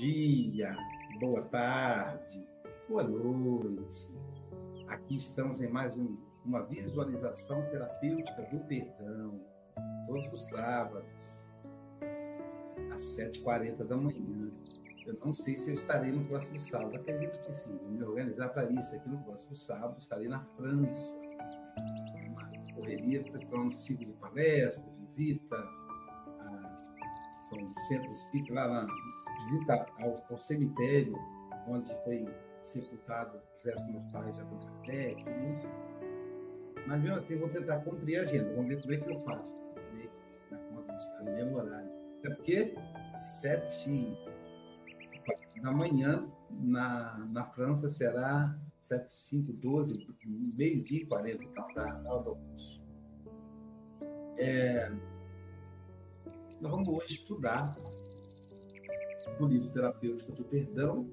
Dia, boa tarde, boa noite. Aqui estamos em mais um, uma visualização terapêutica do perdão, todos os sábados, às 7h40 da manhã. Eu não sei se eu estarei no próximo sábado, acredito que sim. Vou me organizar para isso aqui no próximo sábado. Estarei na França. Uma correria para um ciclo de palestra, visita a São Vicente Espírita, lá na visita ao, ao, cemitério onde foi sepultado os restos mortais de Allan Kardec, enfim. Mas mesmo assim, vou tentar cumprir a agenda. Vamos ver como é que eu faço. Na conta no mesmo horário. É porque sete da manhã na, na França será 7, 5, 12, meio-dia e 40 então, da hora do almoço. É, nós vamos hoje estudar o livro terapêutico do perdão,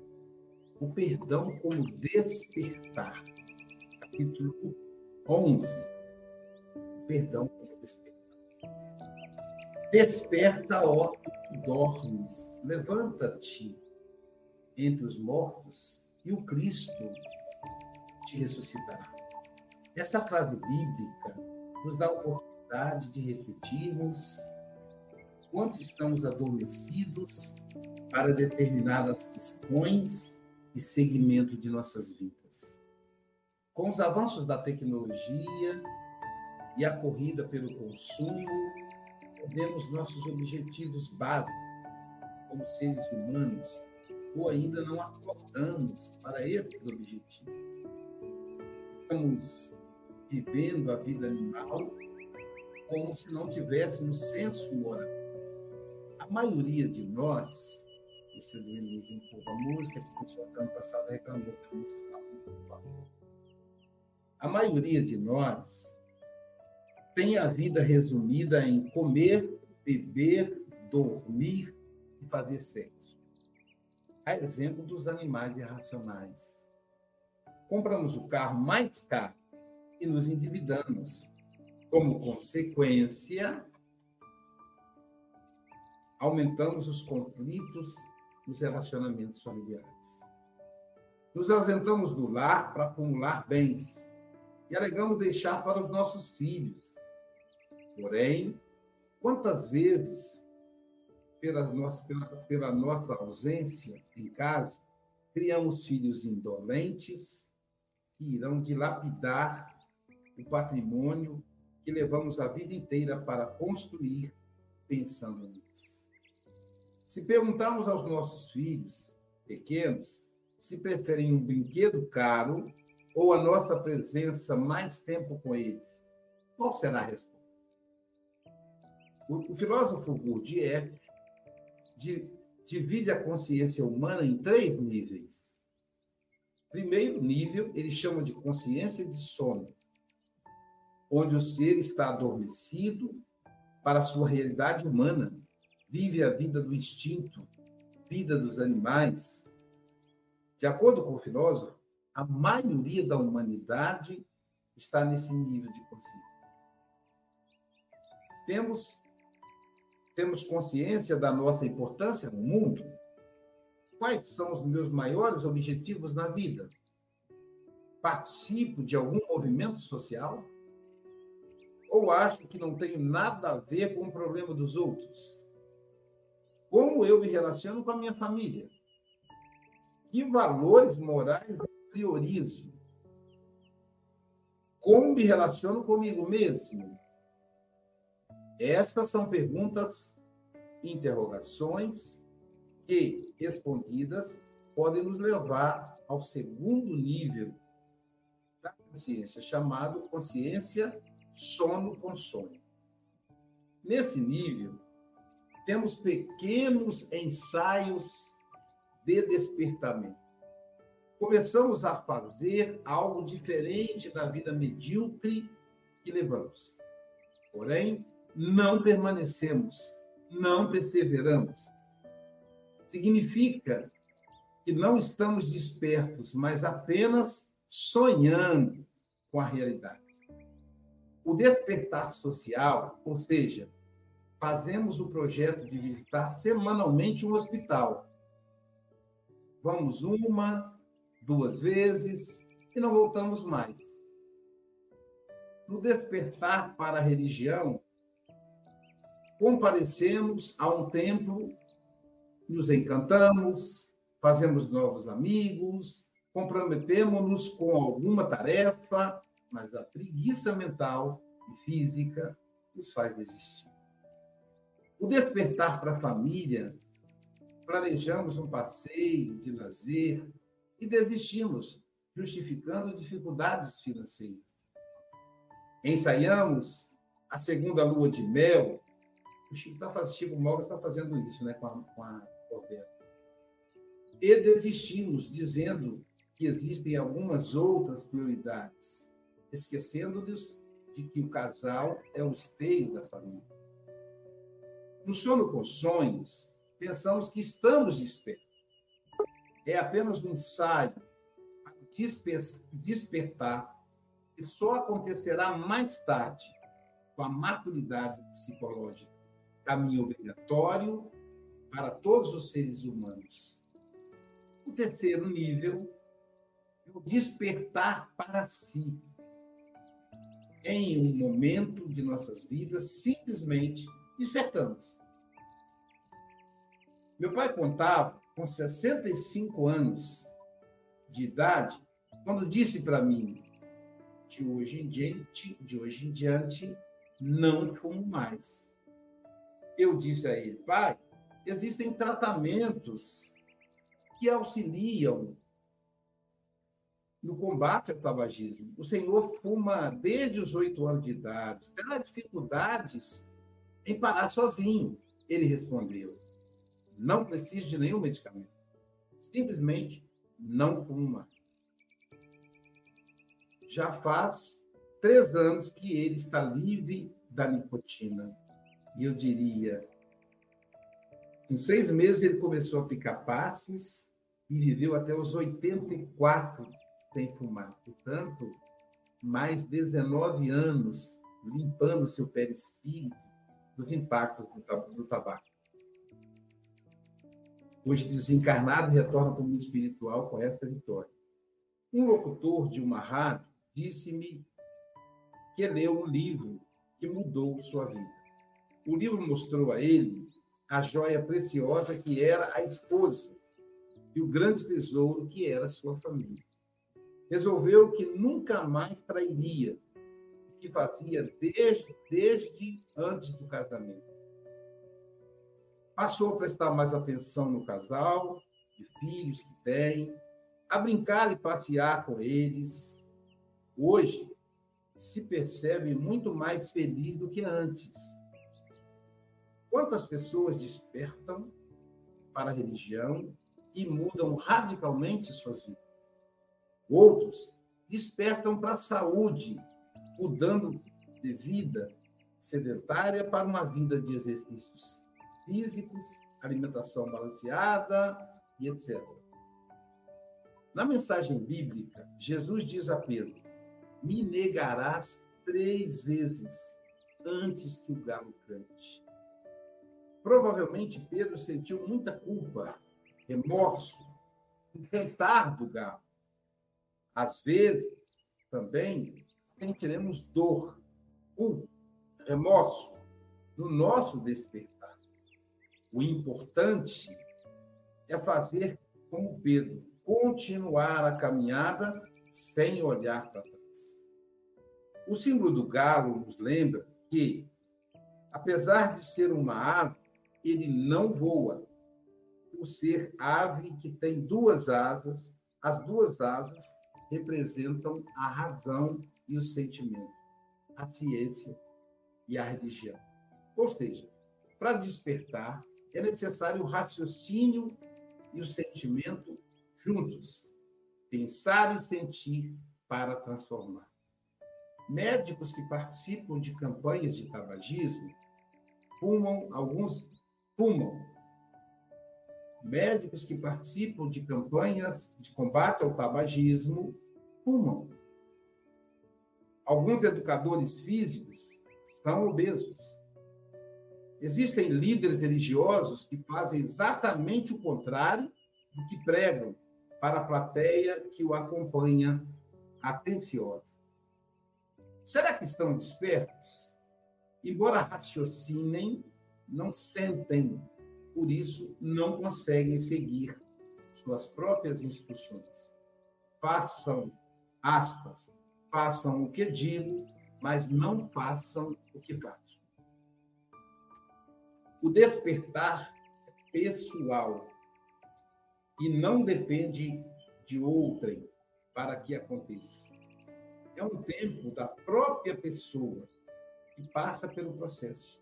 o perdão como despertar, capítulo 11, o perdão como despertar. Desperta, ó, que dormes, levanta-te entre os mortos e o Cristo te ressuscitará. Essa frase bíblica nos dá a oportunidade de refletirmos quanto estamos adormecidos para determinadas questões e segmento de nossas vidas. Com os avanços da tecnologia e a corrida pelo consumo, perdemos nossos objetivos básicos como seres humanos ou ainda não acordamos para esses objetivos. Estamos vivendo a vida animal como se não tivéssemos senso moral. A maioria de nós, isso eu um pouco a música, que ano passado reclamou que a música muito. A maioria de nós tem a vida resumida em comer, beber, dormir e fazer sexo a exemplo dos animais irracionais. Compramos o carro mais caro e nos endividamos. Como consequência, aumentamos os conflitos nos relacionamentos familiares. Nos ausentamos do lar para acumular bens e alegamos deixar para os nossos filhos. Porém, quantas vezes pela nossa, pela, pela nossa ausência em casa, criamos filhos indolentes que irão dilapidar o patrimônio que levamos a vida inteira para construir pensando nisso. Se perguntarmos aos nossos filhos pequenos se preferem um brinquedo caro ou a nossa presença mais tempo com eles, qual será a resposta? O, o filósofo Gurdjieff divide a consciência humana em três níveis. Primeiro nível, ele chama de consciência de sono, onde o ser está adormecido para a sua realidade humana, vive a vida do instinto, vida dos animais. De acordo com o filósofo, a maioria da humanidade está nesse nível de consciência. Temos temos consciência da nossa importância no mundo? Quais são os meus maiores objetivos na vida? Participo de algum movimento social? Ou acho que não tenho nada a ver com o problema dos outros? Como eu me relaciono com a minha família? Que valores morais eu priorizo? Como me relaciono comigo mesmo? Estas são perguntas, interrogações, que, respondidas, podem nos levar ao segundo nível da consciência, chamado consciência sono com sonho. Nesse nível, temos pequenos ensaios de despertamento. Começamos a fazer algo diferente da vida medíocre que levamos. Porém, não permanecemos, não perseveramos. Significa que não estamos despertos, mas apenas sonhando com a realidade. O despertar social, ou seja, fazemos o projeto de visitar semanalmente um hospital vamos uma, duas vezes e não voltamos mais. No despertar para a religião, comparecemos a um templo, nos encantamos, fazemos novos amigos, comprometemos-nos com alguma tarefa, mas a preguiça mental e física nos faz desistir. O despertar para a família, planejamos um passeio de lazer e desistimos, justificando dificuldades financeiras. Ensaiamos a segunda lua de mel. O Chico, tá, Chico está fazendo isso né, com a, com a Roberta. E desistimos, dizendo que existem algumas outras prioridades, esquecendo-nos de que o casal é o esteio da família. No sono com sonhos, pensamos que estamos despertos. É apenas um ensaio para despertar que só acontecerá mais tarde, com a maturidade psicológica, caminho obrigatório para todos os seres humanos. O terceiro nível é o despertar para si. Em um momento de nossas vidas, simplesmente despertamos. Meu pai contava, com 65 anos de idade, quando disse para mim: de hoje em diante, de hoje em diante, não fumo mais. Eu disse a ele, pai, existem tratamentos que auxiliam no combate ao tabagismo. O senhor fuma desde os oito anos de idade, terá dificuldades em parar sozinho. Ele respondeu: Não preciso de nenhum medicamento. Simplesmente não fuma. Já faz três anos que ele está livre da nicotina. E eu diria, com seis meses ele começou a aplicar passes e viveu até os 84 sem fumar. Portanto, mais 19 anos limpando seu perispírito dos impactos do tabaco. Hoje desencarnado, retorna para o mundo espiritual com essa vitória. Um locutor de uma rádio disse-me que leu um livro que mudou sua vida. O livro mostrou a ele a joia preciosa que era a esposa e o grande tesouro que era sua família. Resolveu que nunca mais trairia que fazia desde, desde antes do casamento. Passou a prestar mais atenção no casal, de filhos que tem, a brincar e passear com eles. Hoje, se percebe muito mais feliz do que antes. Quantas pessoas despertam para a religião e mudam radicalmente suas vidas? Outros despertam para a saúde, mudando de vida sedentária para uma vida de exercícios físicos, alimentação balanceada e etc. Na mensagem bíblica, Jesus diz a Pedro: Me negarás três vezes antes que o galo cante. Provavelmente Pedro sentiu muita culpa, remorso, no cantar do galo. Às vezes, também sentiremos dor, culpa, remorso no nosso despertar. O importante é fazer como Pedro, continuar a caminhada sem olhar para trás. O símbolo do galo nos lembra que, apesar de ser uma ave, ele não voa. Por ser ave que tem duas asas, as duas asas representam a razão e o sentimento, a ciência e a religião. Ou seja, para despertar, é necessário o raciocínio e o sentimento juntos. Pensar e sentir para transformar. Médicos que participam de campanhas de tabagismo fumam, alguns fumam. Médicos que participam de campanhas de combate ao tabagismo fumam. Alguns educadores físicos são obesos. Existem líderes religiosos que fazem exatamente o contrário do que pregam para a plateia que o acompanha atenciosa. Será que estão despertos? Embora raciocinem, não sentem, por isso não conseguem seguir suas próprias instruções. Façam, aspas, façam o que digo, mas não façam o que faço. O despertar é pessoal e não depende de outrem para que aconteça. É um tempo da própria pessoa que passa pelo processo.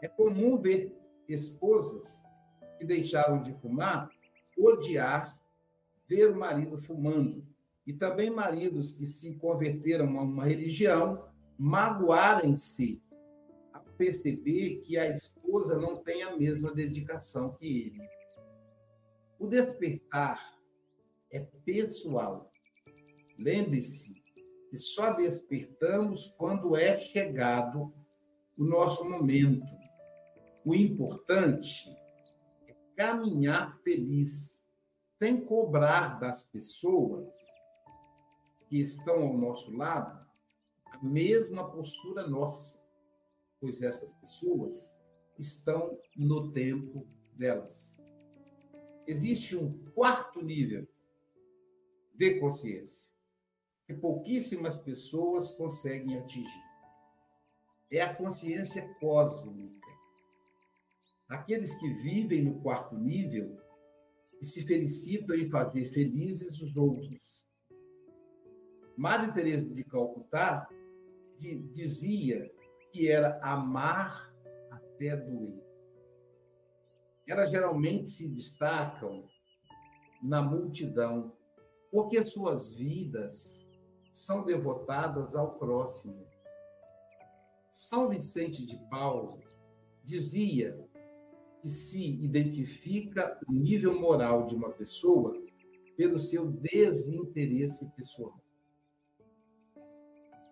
É comum ver esposas que deixaram de fumar odiar ver o marido fumando. E também maridos que se converteram a uma religião magoarem-se a perceber que a esposa não tem a mesma dedicação que ele. O despertar é pessoal. Lembre-se que só despertamos quando é chegado o nosso momento. O importante é caminhar feliz, sem cobrar das pessoas que estão ao nosso lado a mesma postura nossa, pois essas pessoas estão no tempo delas existe um quarto nível de consciência que pouquíssimas pessoas conseguem atingir. É a consciência cósmica. Aqueles que vivem no quarto nível e se felicitam em fazer felizes os outros. Madre Teresa de Calcutá dizia que era amar até doer elas geralmente se destacam na multidão, porque suas vidas são devotadas ao próximo. São Vicente de Paulo dizia que se identifica o nível moral de uma pessoa pelo seu desinteresse pessoal.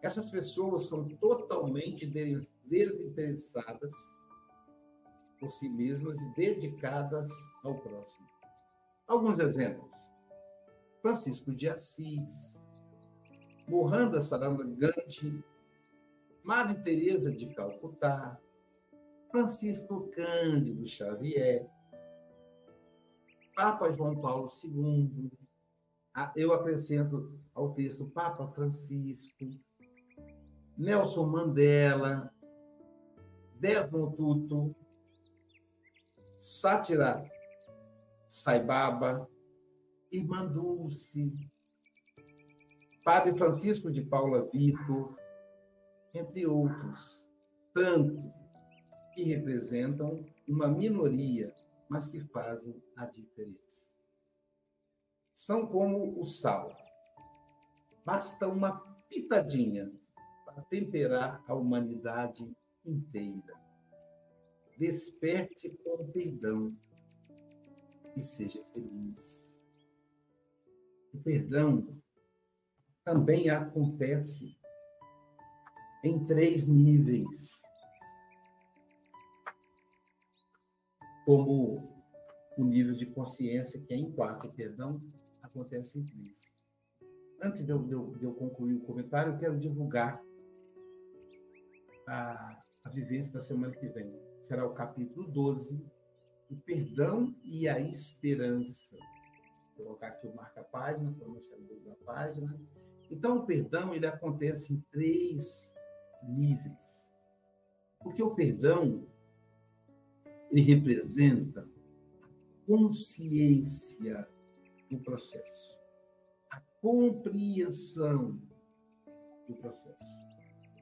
Essas pessoas são totalmente desinteressadas por si mesmas e dedicadas ao próximo. Alguns exemplos. Francisco de Assis, Mohandas Sarangati, Maria Teresa de Calcutá, Francisco Cândido Xavier, Papa João Paulo II, eu acrescento ao texto Papa Francisco, Nelson Mandela, Desmond Tutu, Sátira Saibaba, Irmã Dulce, Padre Francisco de Paula Vitor, entre outros, tantos que representam uma minoria, mas que fazem a diferença. São como o sal. Basta uma pitadinha para temperar a humanidade inteira desperte com perdão e seja feliz. O perdão também acontece em três níveis. Como o nível de consciência, que é em quatro, perdão acontece em três. Antes de eu, de eu concluir o comentário, eu quero divulgar a, a vivência da semana que vem será o capítulo 12, o perdão e a esperança. Vou colocar aqui o marca-página, para mostrar a página. Então, o perdão ele acontece em três níveis. Porque o perdão ele representa a consciência do processo, a compreensão do processo.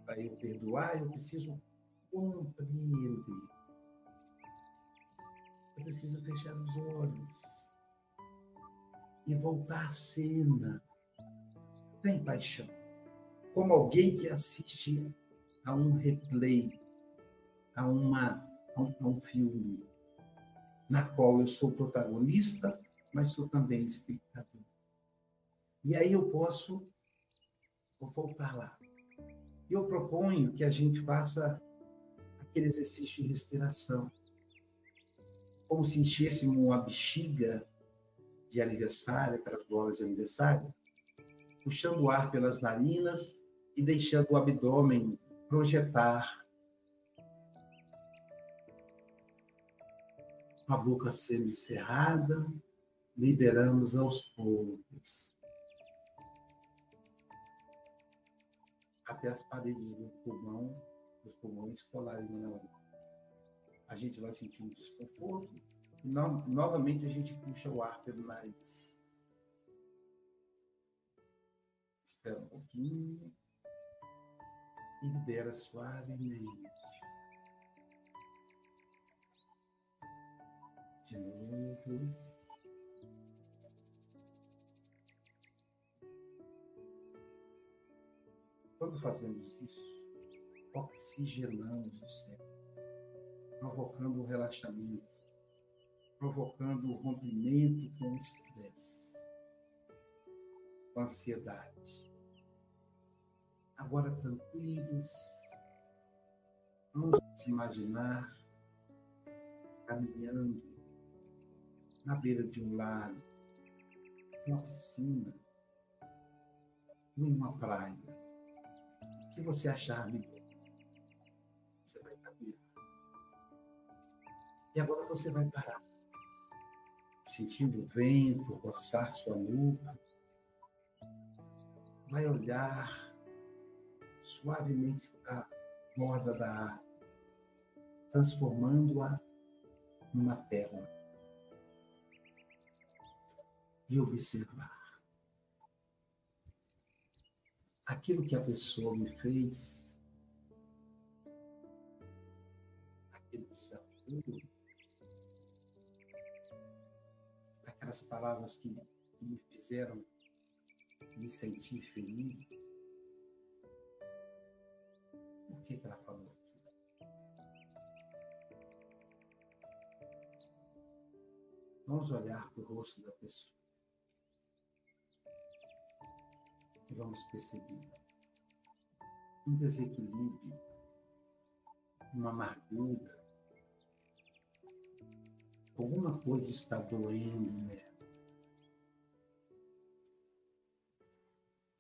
Para eu perdoar, eu preciso compreender. Eu preciso fechar os olhos e voltar à cena sem paixão, como alguém que assiste a um replay, a, uma, a um, a um filme, na qual eu sou protagonista, mas sou também espectador. E aí eu posso voltar lá. Eu proponho que a gente faça aquele exercício de respiração. Como se enchêssemos uma bexiga de aniversário, aquelas bolas de aniversário, puxando o ar pelas narinas e deixando o abdômen projetar. A boca semi-cerrada, liberamos aos poucos. Até as paredes do pulmão, dos pulmões colarem na hora. A gente vai sentir um desconforto e no, novamente a gente puxa o ar pelo nariz. Espera um pouquinho e libera suavemente. De novo. Quando fazemos isso, oxigenamos o cérebro, provocando o relaxamento, provocando o rompimento com o estresse, com a ansiedade agora tranquilos, vamos se imaginar caminhando na beira de um lago, de uma piscina, em uma praia. Que você achar melhor? Você vai caminhar. E agora você vai parar, sentindo o vento roçar sua nuca, vai olhar suavemente a borda da árvore, transformando-a numa tela. E observar aquilo que a pessoa me fez, aquele desafio, aquelas palavras que, que me fizeram me sentir ferido. O que, que ela falou aqui? Vamos olhar para o rosto da pessoa. E vamos perceber um desequilíbrio, uma amargura. Alguma coisa está doendo nela.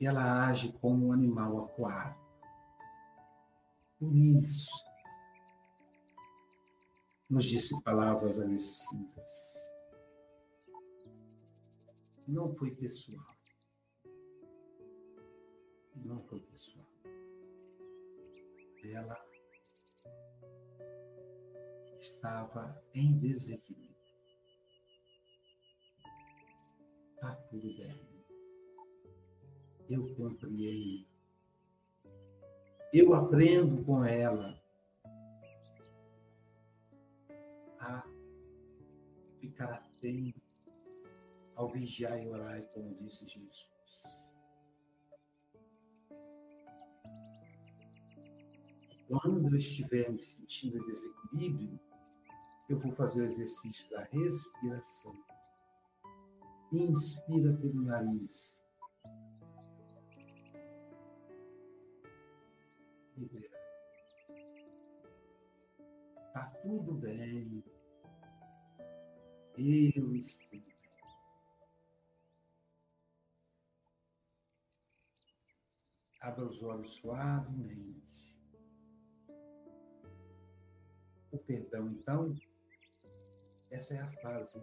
Ela age como um animal aquático por isso, nos disse palavras agressivas. Não foi pessoal. Não foi pessoal. Ela estava em desequilíbrio. Está tudo bem. Eu compreendo eu aprendo com ela a ficar atento ao vigiar e orar, como disse Jesus. Quando eu estiver me sentindo em desequilíbrio, eu vou fazer o exercício da respiração. Inspira pelo nariz libera. Está tudo bem. Eu estou bem. Abra os olhos suavemente. O perdão, então, essa é a fase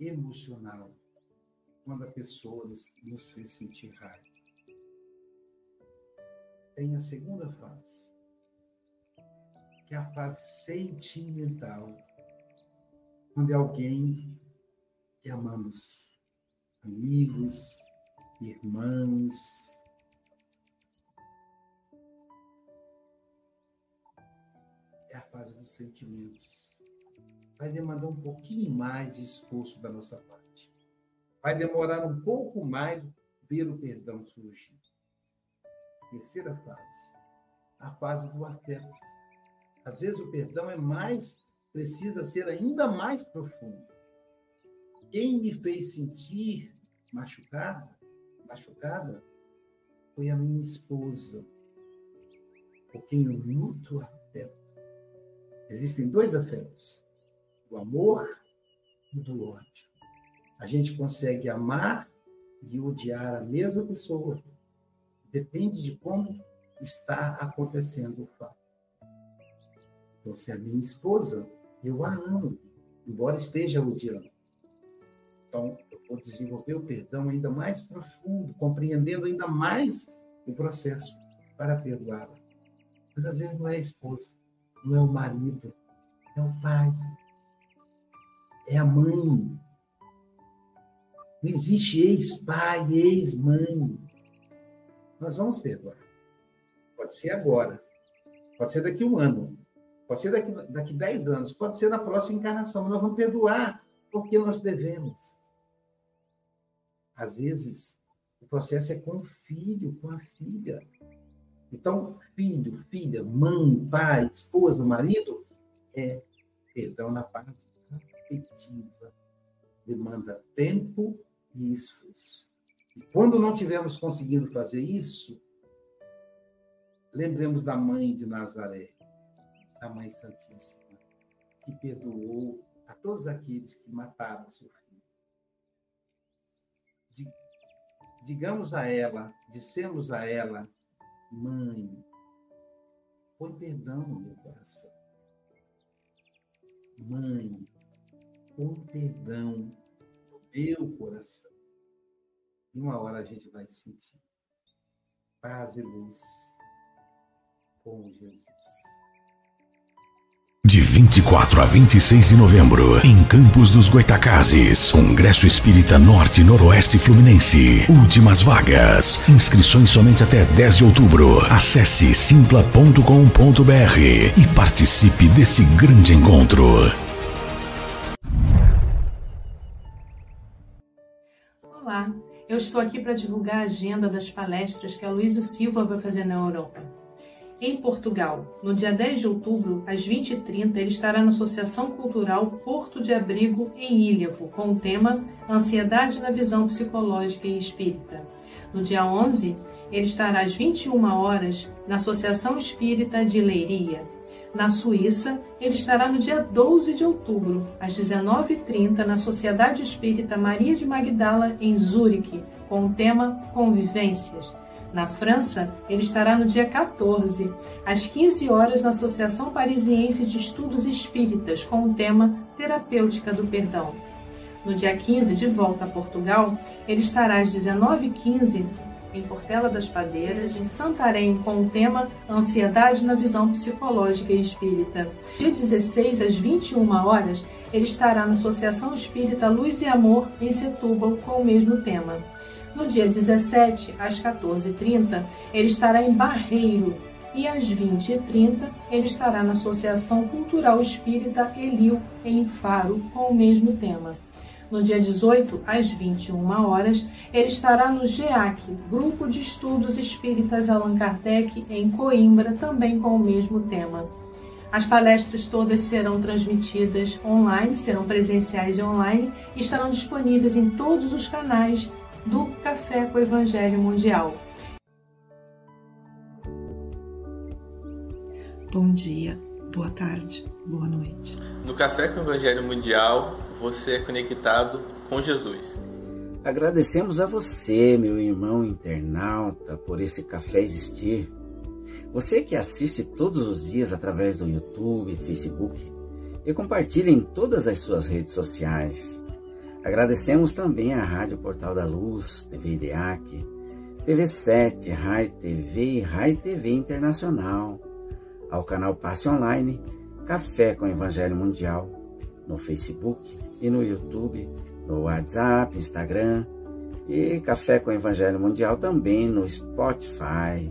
emocional, quando a pessoa nos, nos fez sentir raiva. Tem a segunda fase, que é a fase sentimental, quando é alguém que amamos, amigos, irmãos, é a fase dos sentimentos. Vai demandar um pouquinho mais de esforço da nossa parte. Vai demorar um pouco mais ver o perdão surgir. Terceira fase, a fase do afeto. Às vezes o perdão é mais, precisa ser ainda mais profundo. Quem me fez sentir machucada, machucada, foi a minha esposa, por quem eu afeto. Existem dois afetos, o amor e do ódio. A gente consegue amar e odiar a mesma pessoa. Depende de como está acontecendo o fato. Então, se a minha esposa, eu a amo, embora esteja odiando. Então, eu vou desenvolver o perdão ainda mais profundo, compreendendo ainda mais o processo para perdoá-la. Mas às vezes não é a esposa, não é o marido, é o pai, é a mãe. Não existe ex-pai, ex-mãe. Nós vamos perdoar. Pode ser agora, pode ser daqui um ano, pode ser daqui, daqui dez anos, pode ser na próxima encarnação, mas nós vamos perdoar porque nós devemos. Às vezes, o processo é com o filho, com a filha. Então, filho, filha, mãe, pai, esposa, marido, é perdão na parte afetiva. Demanda tempo e esforço. E quando não tivermos conseguido fazer isso, lembremos da mãe de Nazaré, a Mãe Santíssima, que perdoou a todos aqueles que mataram seu filho. digamos a ela, dissemos a ela, mãe, põe perdão no meu coração. Mãe, põe perdão no meu coração. E uma hora a gente vai sentir paz e luz com Jesus. De 24 a 26 de novembro, em Campos dos Goitacazes, Congresso Espírita Norte Noroeste Fluminense. Últimas vagas. Inscrições somente até 10 de outubro. Acesse simpla.com.br e participe desse grande encontro. Olá, eu estou aqui para divulgar a agenda das palestras que a Luísa Silva vai fazer na Europa. Em Portugal, no dia 10 de outubro, às 20h30, ele estará na Associação Cultural Porto de Abrigo, em Ilhavo, com o tema Ansiedade na Visão Psicológica e Espírita. No dia 11, ele estará às 21 horas na Associação Espírita de Leiria. Na Suíça, ele estará no dia 12 de outubro, às 19h30, na Sociedade Espírita Maria de Magdala, em Zurique, com o tema Convivências. Na França, ele estará no dia 14, às 15 horas, na Associação Parisiense de Estudos Espíritas, com o tema Terapêutica do Perdão. No dia 15, de volta a Portugal, ele estará às 19h15 em Portela das Padeiras, em Santarém, com o tema Ansiedade na Visão Psicológica e Espírita. Dia 16, às 21 horas, ele estará na Associação Espírita Luz e Amor, em Setúbal, com o mesmo tema. No dia 17, às 14h30, ele estará em Barreiro e às 20h30 ele estará na Associação Cultural Espírita Elil, em Faro, com o mesmo tema. No dia 18, às 21 horas, ele estará no GEAC, Grupo de Estudos Espíritas Allan Kardec, em Coimbra, também com o mesmo tema. As palestras todas serão transmitidas online, serão presenciais e online, e estarão disponíveis em todos os canais do Café com o Evangelho Mundial. Bom dia, boa tarde, boa noite. No Café com o Evangelho Mundial, você é conectado com Jesus. Agradecemos a você, meu irmão internauta, por esse café existir. Você que assiste todos os dias através do YouTube, Facebook e compartilha em todas as suas redes sociais. Agradecemos também à Rádio Portal da Luz, TV IDEAC, TV7, Rai TV e Rai TV Internacional, ao canal Passe Online, Café com Evangelho Mundial, no Facebook e no YouTube, no WhatsApp, Instagram e Café com Evangelho Mundial também no Spotify.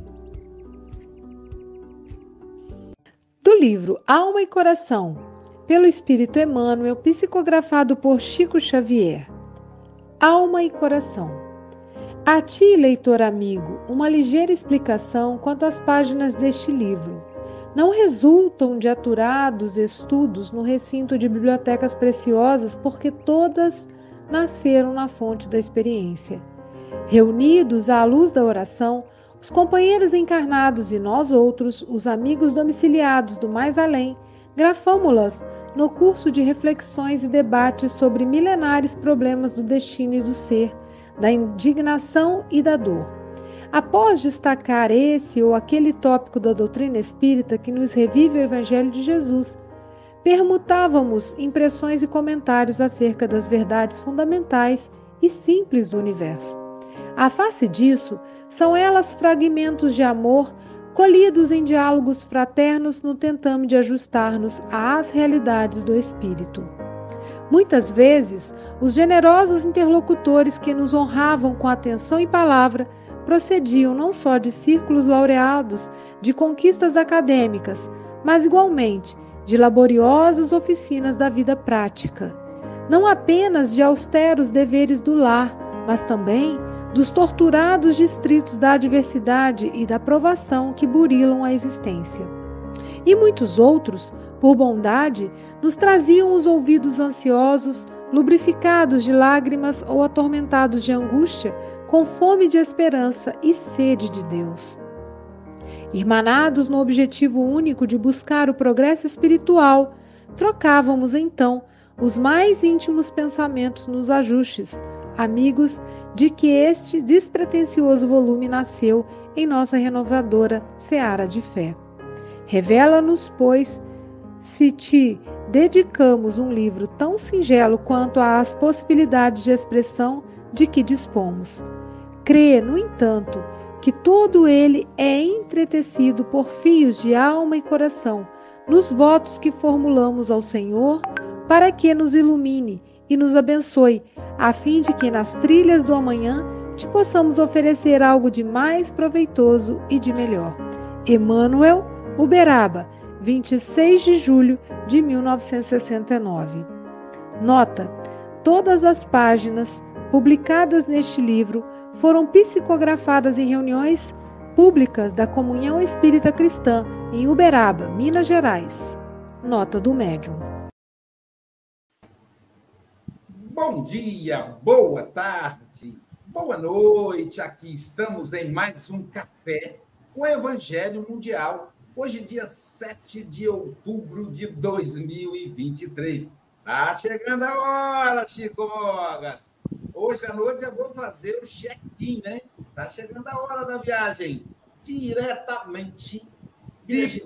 Do livro Alma e Coração, pelo Espírito Emmanuel, psicografado por Chico Xavier. Alma e coração. A ti, leitor amigo, uma ligeira explicação quanto às páginas deste livro. Não resultam de aturados estudos no recinto de bibliotecas preciosas, porque todas nasceram na fonte da experiência. Reunidos à luz da oração, os companheiros encarnados e nós outros, os amigos domiciliados do mais além, grafamo-las no curso de reflexões e debates sobre milenares problemas do destino e do ser, da indignação e da dor. Após destacar esse ou aquele tópico da doutrina espírita que nos revive o Evangelho de Jesus, permutávamos impressões e comentários acerca das verdades fundamentais e simples do universo. A face disso, são elas fragmentos de amor colhidos em diálogos fraternos no tentame de ajustar-nos às realidades do espírito. Muitas vezes, os generosos interlocutores que nos honravam com atenção e palavra procediam não só de círculos laureados de conquistas acadêmicas, mas igualmente de laboriosas oficinas da vida prática, não apenas de austeros deveres do lar, mas também dos torturados distritos da adversidade e da provação que burilam a existência. E muitos outros, por bondade, nos traziam os ouvidos ansiosos, lubrificados de lágrimas ou atormentados de angústia, com fome de esperança e sede de Deus. Irmanados no objetivo único de buscar o progresso espiritual, trocávamos então os mais íntimos pensamentos nos ajustes, amigos de que este despretensioso volume nasceu em nossa renovadora seara de fé. Revela-nos, pois, se te dedicamos um livro tão singelo quanto às possibilidades de expressão de que dispomos. Crê, no entanto, que todo ele é entretecido por fios de alma e coração, nos votos que formulamos ao Senhor, para que nos ilumine e nos abençoe, a fim de que nas trilhas do amanhã te possamos oferecer algo de mais proveitoso e de melhor. Emmanuel, Uberaba, 26 de julho de 1969. Nota: todas as páginas publicadas neste livro foram psicografadas em reuniões públicas da Comunhão Espírita Cristã em Uberaba, Minas Gerais. Nota do médium. Bom dia, boa tarde, boa noite. Aqui estamos em mais um café com o Evangelho Mundial. Hoje, dia 7 de outubro de 2023. Tá chegando a hora, Chico Mogas. Hoje à noite eu vou fazer o check-in, né? Tá chegando a hora da viagem. Diretamente de,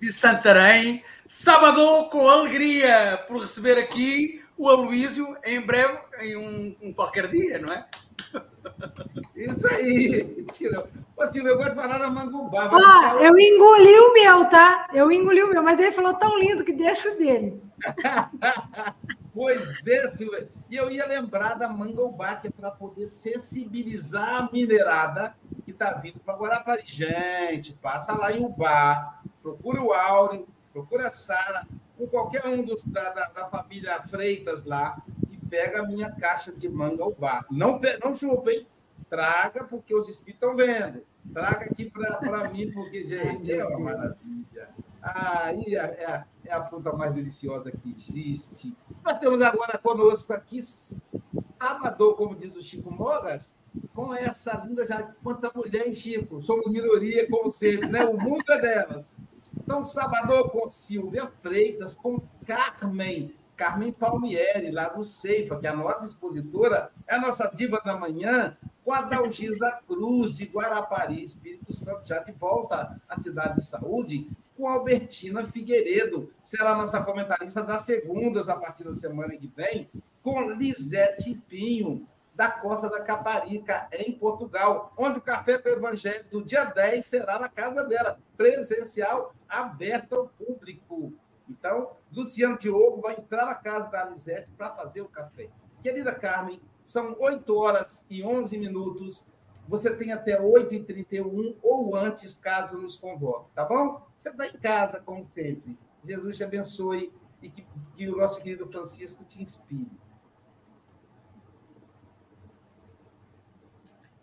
de Santarém. Sábado, com alegria, por receber aqui o Aloísio em breve, em um, um qualquer dia, não é? Isso aí, Tira. Ô, Tira, eu gosto de falar na. Ah, eu engoli o meu, tá? Eu engoli o meu, mas ele falou tão lindo que deixa o dele. pois é, Silvia. E eu ia lembrar da Mangobá, que é para poder sensibilizar a minerada que está vindo para Guarapari. Gente, passa lá em Ubá, procura o Áureo, procura a Sara, com qualquer um dos, da, da, da, família Freitas lá, e pega a minha caixa de Mangobá. Não, não chupem, traga, porque os espíritos estão vendo. Traga aqui para mim, porque, gente, é uma maravilha. Aí é, é, é, a fruta mais deliciosa que existe. Nós temos agora conosco aqui, sábado, como diz o Chico Mogas, com essa linda já quanta mulher, hein, Chico? Somos minoria, como sempre, né? O mundo é delas. Então, sábado com Silvia Freitas, com Carmen, Carmen Palmieri, lá do Ceifa, que é a nossa expositora, é a nossa diva da manhã, com a Dalgisa Cruz, de Guarapari, Espírito Santo, já de volta à cidade de saúde, com Albertina Figueiredo, será nossa comentarista das segundas a partir da semana que vem, com Lisete Pinho, da Costa da Caparica, em Portugal, onde o Café com o Evangelho do dia 10 será na casa dela, presencial, aberto ao público. Então, Luciano Diogo vai entrar na casa da Lisete para fazer o café. Querida Carmen, são 8 horas e 11 minutos você tem até 8h31 ou antes, caso nos convoque, tá bom? Você está em casa, como sempre. Jesus te abençoe e que, que o nosso querido Francisco te inspire.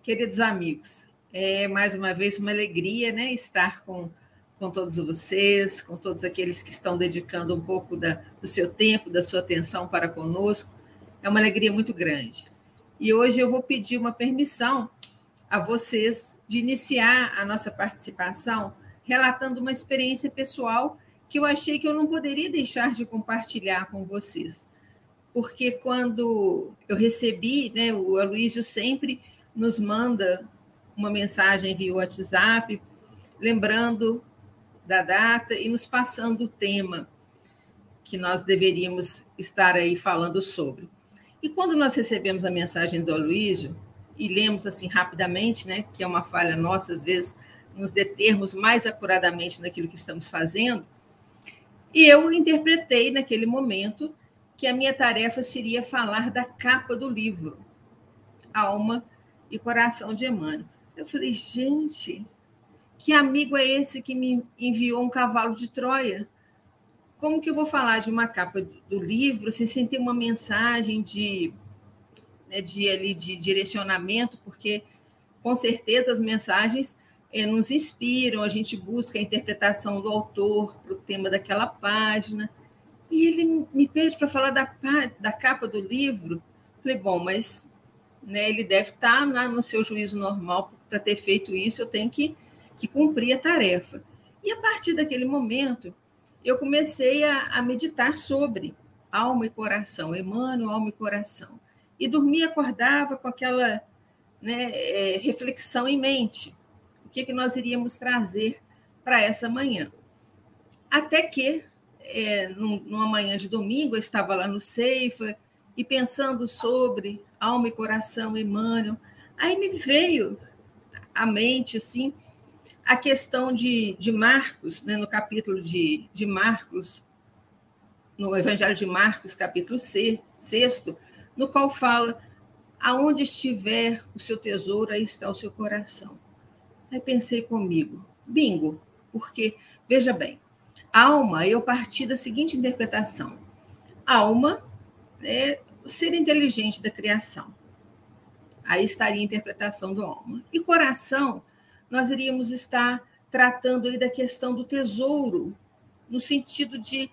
Queridos amigos, é mais uma vez uma alegria né, estar com, com todos vocês, com todos aqueles que estão dedicando um pouco da, do seu tempo, da sua atenção para conosco. É uma alegria muito grande. E hoje eu vou pedir uma permissão a vocês de iniciar a nossa participação relatando uma experiência pessoal que eu achei que eu não poderia deixar de compartilhar com vocês. Porque quando eu recebi, né, o Aloysio sempre nos manda uma mensagem via WhatsApp, lembrando da data e nos passando o tema que nós deveríamos estar aí falando sobre. E quando nós recebemos a mensagem do Aloysio, e lemos assim rapidamente, né, que é uma falha nossa, às vezes, nos determos mais acuradamente naquilo que estamos fazendo, e eu interpretei naquele momento que a minha tarefa seria falar da capa do livro, Alma e Coração de Emmanuel. Eu falei, gente, que amigo é esse que me enviou um cavalo de Troia? Como que eu vou falar de uma capa do livro assim, sem ter uma mensagem de, né, de, ali, de direcionamento? Porque, com certeza, as mensagens é, nos inspiram, a gente busca a interpretação do autor para o tema daquela página. E ele me pede para falar da, da capa do livro. Falei, bom, mas né, ele deve estar tá no seu juízo normal para ter feito isso, eu tenho que, que cumprir a tarefa. E a partir daquele momento, eu comecei a, a meditar sobre alma e coração, Emmanuel, alma e coração. E dormia, acordava com aquela né, é, reflexão em mente o que, que nós iríamos trazer para essa manhã. Até que, é, numa manhã de domingo, eu estava lá no Ceifa e pensando sobre alma e coração, Emmanuel, aí me veio à mente, assim, a questão de, de Marcos, né, no capítulo de, de Marcos, no Evangelho de Marcos, capítulo 6, no qual fala: aonde estiver o seu tesouro, aí está o seu coração. Aí pensei comigo, bingo, porque, veja bem, alma, eu parti da seguinte interpretação: alma é o ser inteligente da criação. Aí estaria a interpretação do alma. E coração, nós iríamos estar tratando aí da questão do tesouro, no sentido de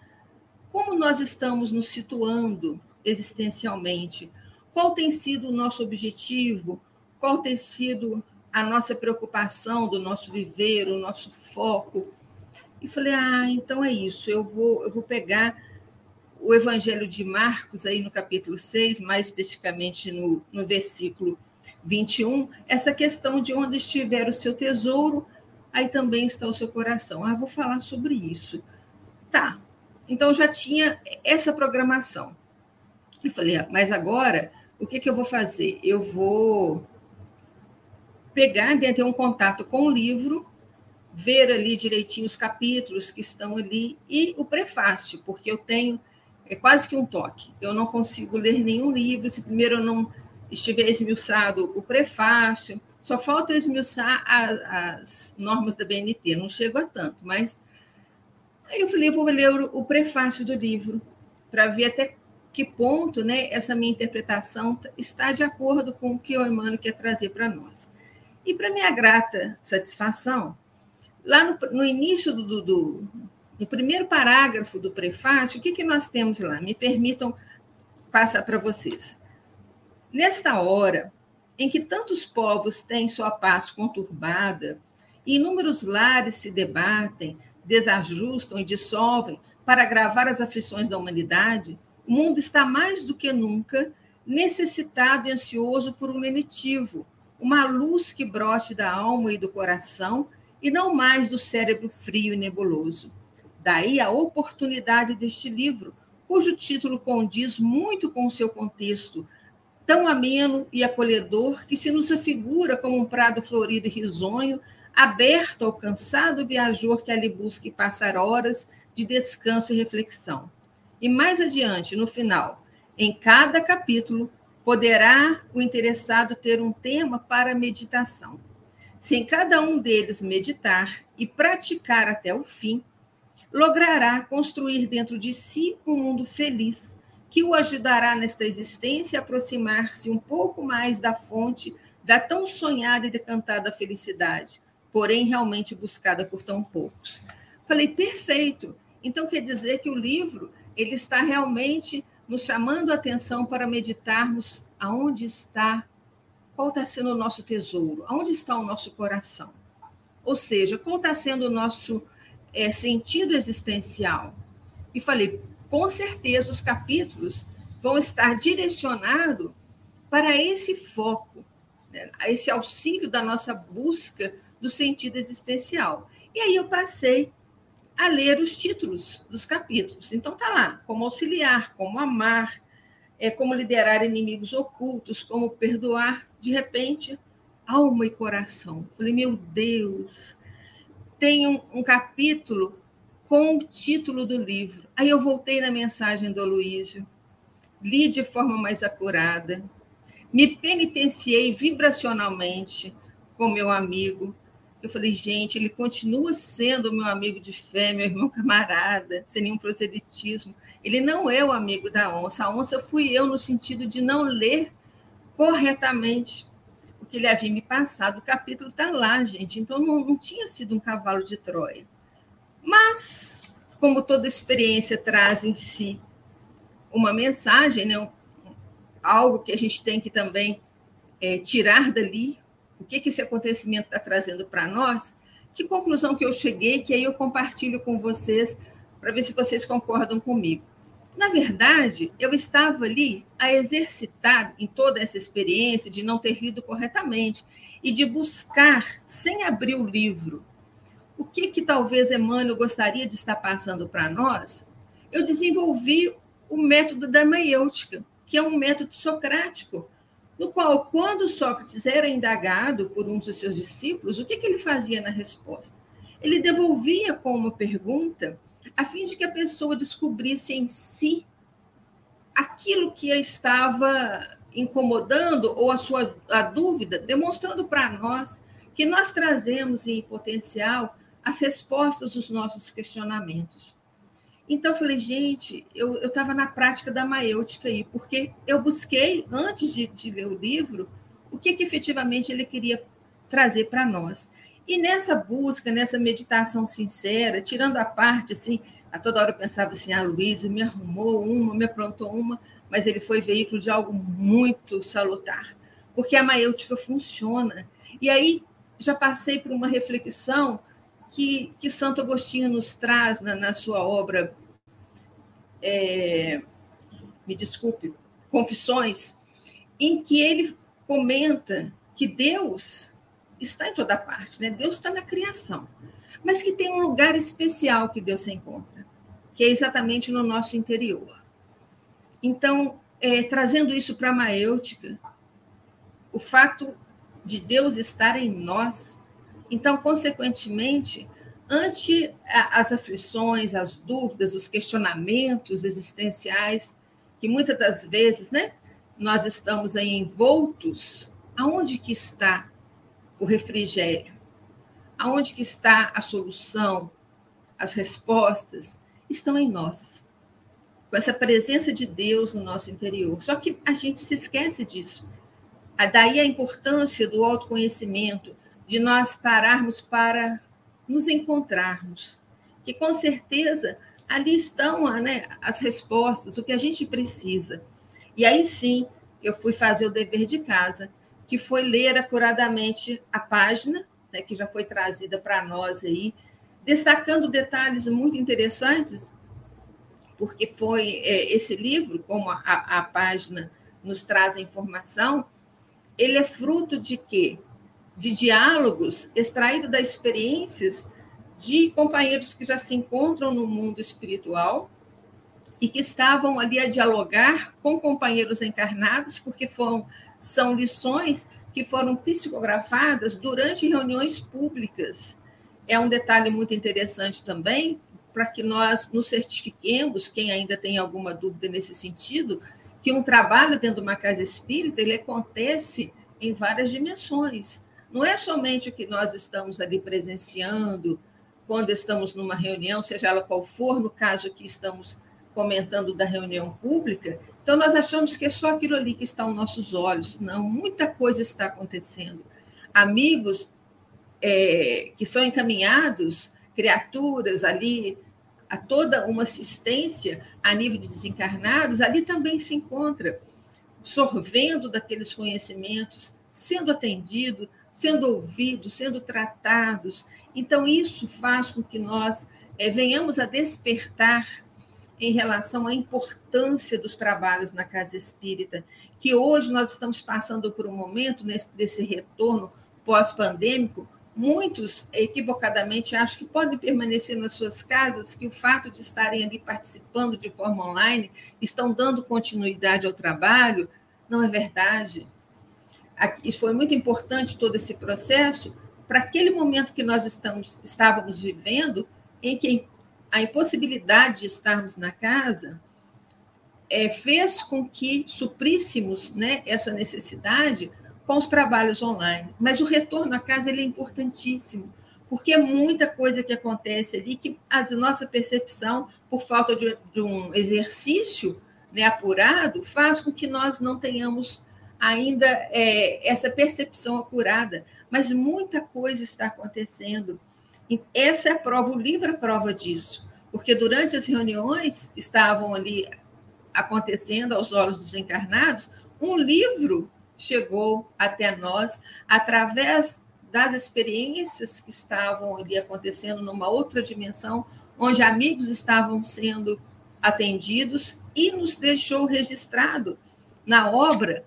como nós estamos nos situando existencialmente, qual tem sido o nosso objetivo, qual tem sido a nossa preocupação do nosso viver, o nosso foco. E falei: "Ah, então é isso, eu vou eu vou pegar o Evangelho de Marcos aí no capítulo 6, mais especificamente no, no versículo 21, essa questão de onde estiver o seu tesouro, aí também está o seu coração. Ah, vou falar sobre isso. Tá. Então já tinha essa programação. E falei, ah, mas agora o que, que eu vou fazer? Eu vou pegar, ter um contato com o livro, ver ali direitinho os capítulos que estão ali e o prefácio, porque eu tenho é quase que um toque. Eu não consigo ler nenhum livro se primeiro eu não estiver esmiuçado o prefácio. Só falta esmiuçar a, as normas da BNT, não chego a tanto, mas aí eu falei, eu vou ler o, o prefácio do livro para ver até que ponto né, essa minha interpretação está de acordo com o que o Emmanuel quer trazer para nós. E, para minha grata satisfação, lá no, no início do, do, no primeiro parágrafo do prefácio, o que, que nós temos lá? Me permitam passar para vocês. Nesta hora em que tantos povos têm sua paz conturbada, e inúmeros lares se debatem, desajustam e dissolvem para agravar as aflições da humanidade, o mundo está mais do que nunca necessitado e ansioso por um lenitivo, uma luz que brote da alma e do coração e não mais do cérebro frio e nebuloso. Daí a oportunidade deste livro, cujo título condiz muito com o seu contexto, tão ameno e acolhedor que se nos afigura como um prado florido e risonho, aberto ao cansado viajor que ali busca passar horas de descanso e reflexão. E mais adiante, no final, em cada capítulo, poderá o interessado ter um tema para meditação. Se em cada um deles meditar e praticar até o fim, logrará construir dentro de si um mundo feliz que o ajudará nesta existência a aproximar-se um pouco mais da fonte da tão sonhada e decantada felicidade, porém realmente buscada por tão poucos. Falei, perfeito. Então quer dizer que o livro ele está realmente nos chamando a atenção para meditarmos aonde está, qual está sendo o nosso tesouro, aonde está o nosso coração. Ou seja, qual está sendo o nosso é, sentido existencial. E falei, com certeza os capítulos vão estar direcionados para esse foco, né, esse auxílio da nossa busca do sentido existencial. E aí eu passei a ler os títulos dos capítulos. Então tá lá, como auxiliar, como amar, é como liderar inimigos ocultos, como perdoar. De repente, alma e coração. Falei, meu Deus, tem um, um capítulo com o título do livro. Aí eu voltei na mensagem do Aloísio, li de forma mais acurada, me penitenciei vibracionalmente com meu amigo, eu falei, gente, ele continua sendo meu amigo de fé, meu irmão camarada, sem nenhum proselitismo. Ele não é o amigo da onça. A onça fui eu no sentido de não ler corretamente o que ele havia me passado. O capítulo está lá, gente. Então não, não tinha sido um cavalo de Troia. Mas, como toda experiência traz em si uma mensagem, né? algo que a gente tem que também é, tirar dali, o que, que esse acontecimento está trazendo para nós, que conclusão que eu cheguei, que aí eu compartilho com vocês, para ver se vocês concordam comigo. Na verdade, eu estava ali a exercitar em toda essa experiência de não ter lido corretamente e de buscar, sem abrir o livro, o que, que talvez Emmanuel gostaria de estar passando para nós. Eu desenvolvi o método da maiêutica, que é um método socrático, no qual, quando Sócrates era indagado por um dos seus discípulos, o que, que ele fazia na resposta? Ele devolvia com uma pergunta, a fim de que a pessoa descobrisse em si aquilo que a estava incomodando ou a sua a dúvida, demonstrando para nós que nós trazemos em potencial as respostas dos nossos questionamentos. Então, eu falei, gente, eu estava na prática da maêutica aí, porque eu busquei, antes de, de ler o livro, o que, que efetivamente ele queria trazer para nós. E nessa busca, nessa meditação sincera, tirando a parte, assim, a toda hora eu pensava assim, ah, Luiz me arrumou uma, me aprontou uma, mas ele foi veículo de algo muito salutar, porque a maêutica funciona. E aí já passei por uma reflexão que, que Santo Agostinho nos traz na, na sua obra, é, me desculpe, Confissões, em que ele comenta que Deus está em toda parte, né? Deus está na criação, mas que tem um lugar especial que Deus se encontra, que é exatamente no nosso interior. Então, é, trazendo isso para a maêutica, o fato de Deus estar em nós então, consequentemente, ante as aflições, as dúvidas, os questionamentos existenciais, que muitas das vezes, né, nós estamos aí envoltos, aonde que está o refrigério? Aonde que está a solução? As respostas estão em nós. Com essa presença de Deus no nosso interior. Só que a gente se esquece disso. Daí a importância do autoconhecimento, de nós pararmos para nos encontrarmos, que com certeza ali estão né, as respostas, o que a gente precisa. E aí sim, eu fui fazer o dever de casa, que foi ler acuradamente a página, né, que já foi trazida para nós aí, destacando detalhes muito interessantes, porque foi é, esse livro, como a, a página nos traz a informação, ele é fruto de quê? de diálogos extraído das experiências de companheiros que já se encontram no mundo espiritual e que estavam ali a dialogar com companheiros encarnados, porque foram são lições que foram psicografadas durante reuniões públicas. É um detalhe muito interessante também, para que nós nos certifiquemos, quem ainda tem alguma dúvida nesse sentido, que um trabalho dentro de uma casa espírita ele acontece em várias dimensões. Não é somente o que nós estamos ali presenciando quando estamos numa reunião, seja ela qual for, no caso que estamos comentando da reunião pública, então nós achamos que é só aquilo ali que está aos nossos olhos. Não, muita coisa está acontecendo. Amigos é, que são encaminhados, criaturas ali, a toda uma assistência a nível de desencarnados, ali também se encontra, sorvendo daqueles conhecimentos, sendo atendido, sendo ouvidos, sendo tratados. Então, isso faz com que nós é, venhamos a despertar em relação à importância dos trabalhos na casa espírita, que hoje nós estamos passando por um momento nesse, desse retorno pós-pandêmico, muitos equivocadamente acham que podem permanecer nas suas casas, que o fato de estarem ali participando de forma online estão dando continuidade ao trabalho. Não é verdade. Isso foi muito importante todo esse processo para aquele momento que nós estamos, estávamos vivendo, em que a impossibilidade de estarmos na casa é, fez com que supríssemos né, essa necessidade com os trabalhos online. Mas o retorno à casa ele é importantíssimo, porque é muita coisa que acontece ali que a nossa percepção, por falta de, de um exercício né, apurado, faz com que nós não tenhamos ainda é, essa percepção apurada. Mas muita coisa está acontecendo. Essa é a prova, o livro é prova disso, porque durante as reuniões estavam ali acontecendo aos olhos dos encarnados, um livro chegou até nós através das experiências que estavam ali acontecendo numa outra dimensão, onde amigos estavam sendo atendidos e nos deixou registrado na obra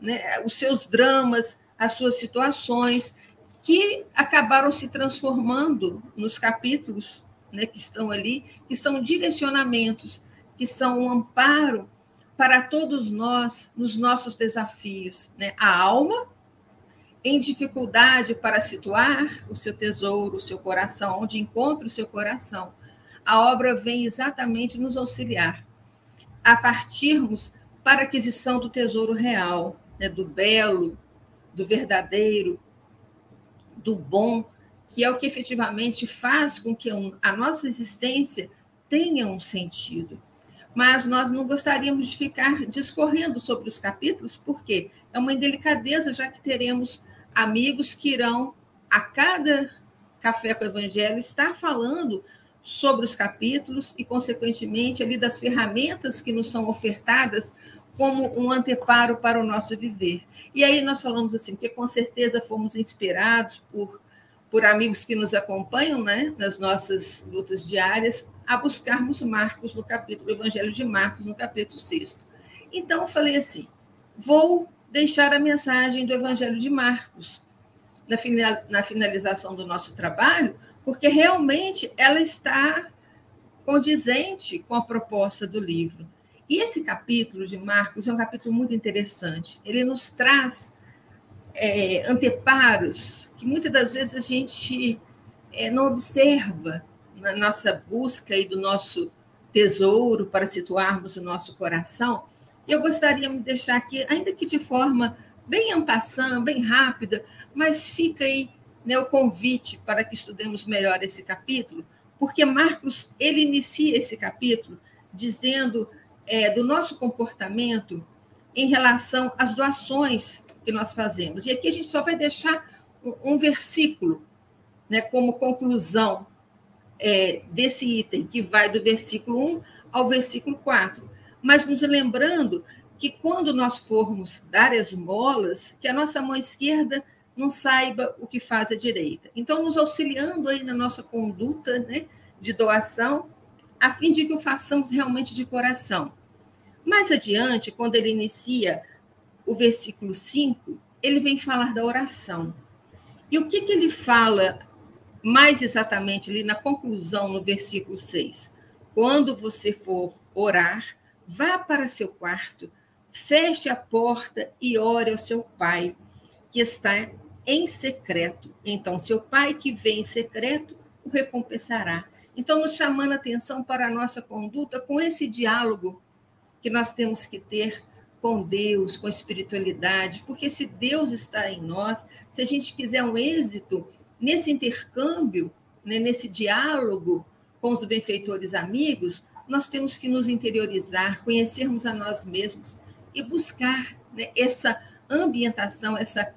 né, os seus dramas, as suas situações, que acabaram se transformando nos capítulos né, que estão ali, que são direcionamentos, que são um amparo para todos nós nos nossos desafios. Né? A alma, em dificuldade para situar o seu tesouro, o seu coração, onde encontra o seu coração, a obra vem exatamente nos auxiliar a partirmos para a aquisição do tesouro real, né? do belo, do verdadeiro, do bom, que é o que efetivamente faz com que a nossa existência tenha um sentido mas nós não gostaríamos de ficar discorrendo sobre os capítulos, porque é uma indelicadeza, já que teremos amigos que irão, a cada café com o Evangelho, estar falando sobre os capítulos e, consequentemente, ali das ferramentas que nos são ofertadas como um anteparo para o nosso viver. E aí nós falamos assim, porque com certeza fomos inspirados por, por amigos que nos acompanham né, nas nossas lutas diárias, a buscarmos Marcos no capítulo, o Evangelho de Marcos no capítulo 6. Então eu falei assim: vou deixar a mensagem do Evangelho de Marcos na finalização do nosso trabalho, porque realmente ela está condizente com a proposta do livro. E esse capítulo de Marcos é um capítulo muito interessante. Ele nos traz é, anteparos que muitas das vezes a gente é, não observa na nossa busca e do nosso tesouro para situarmos o nosso coração, eu gostaria de deixar aqui, ainda que de forma bem ampassando, bem rápida, mas fica aí né, o convite para que estudemos melhor esse capítulo, porque Marcos ele inicia esse capítulo dizendo é, do nosso comportamento em relação às doações que nós fazemos. E aqui a gente só vai deixar um, um versículo né, como conclusão é, desse item, que vai do versículo 1 ao versículo 4. Mas nos lembrando que quando nós formos dar esmolas, que a nossa mão esquerda não saiba o que faz a direita. Então, nos auxiliando aí na nossa conduta né, de doação, a fim de que o façamos realmente de coração. Mais adiante, quando ele inicia o versículo 5, ele vem falar da oração. E o que, que ele fala mais exatamente ali na conclusão, no versículo 6. Quando você for orar, vá para seu quarto, feche a porta e ore ao seu pai, que está em secreto. Então, seu pai que vem em secreto o recompensará. Então, nos chamando a atenção para a nossa conduta com esse diálogo que nós temos que ter com Deus, com espiritualidade, porque se Deus está em nós, se a gente quiser um êxito nesse intercâmbio, né, nesse diálogo com os benfeitores amigos, nós temos que nos interiorizar, conhecermos a nós mesmos e buscar né, essa ambientação, essa,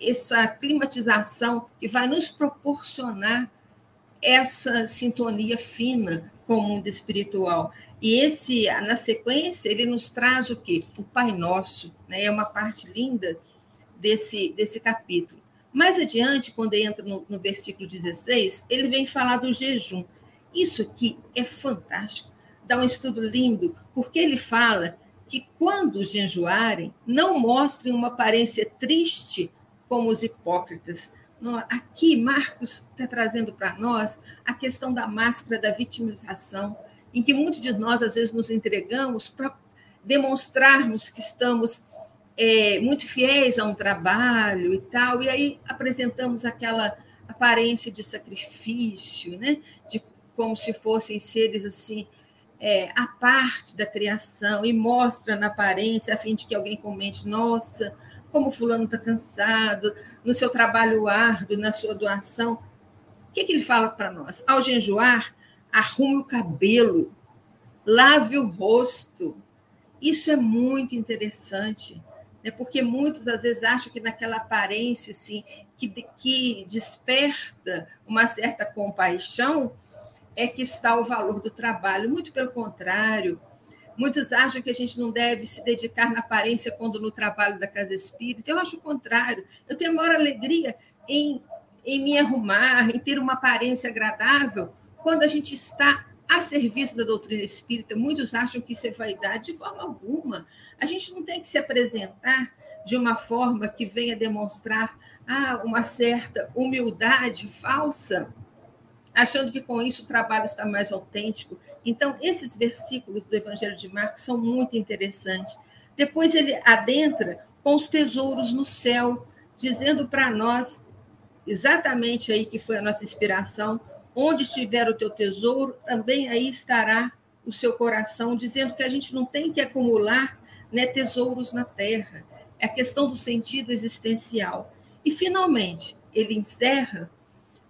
essa climatização que vai nos proporcionar essa sintonia fina com o mundo espiritual. E esse, na sequência, ele nos traz o quê? O Pai Nosso, né? é uma parte linda desse, desse capítulo. Mais adiante, quando entra no, no versículo 16, ele vem falar do jejum. Isso aqui é fantástico. Dá um estudo lindo, porque ele fala que quando jejuarem, não mostrem uma aparência triste como os hipócritas. Aqui, Marcos está trazendo para nós a questão da máscara da vitimização, em que muitos de nós, às vezes, nos entregamos para demonstrarmos que estamos é, muito fiéis a um trabalho e tal, e aí apresentamos aquela aparência de sacrifício, né? de como se fossem seres assim é, a parte da criação e mostra na aparência a fim de que alguém comente, nossa, como fulano está cansado, no seu trabalho árduo, na sua doação. O que, que ele fala para nós? Ao jejuar, arrume o cabelo, lave o rosto. Isso é muito interessante, né? porque muitos às vezes acham que naquela aparência assim, que, que desperta uma certa compaixão, é que está o valor do trabalho. Muito pelo contrário, muitos acham que a gente não deve se dedicar na aparência quando no trabalho da casa espírita. Eu acho o contrário. Eu tenho a maior alegria em, em me arrumar, em ter uma aparência agradável, quando a gente está a serviço da doutrina espírita. Muitos acham que isso é vaidade, de forma alguma. A gente não tem que se apresentar de uma forma que venha demonstrar ah, uma certa humildade falsa achando que com isso o trabalho está mais autêntico. Então, esses versículos do Evangelho de Marcos são muito interessantes. Depois ele adentra com os tesouros no céu, dizendo para nós exatamente aí que foi a nossa inspiração, onde estiver o teu tesouro, também aí estará o seu coração, dizendo que a gente não tem que acumular né, tesouros na terra. É a questão do sentido existencial. E, finalmente, ele encerra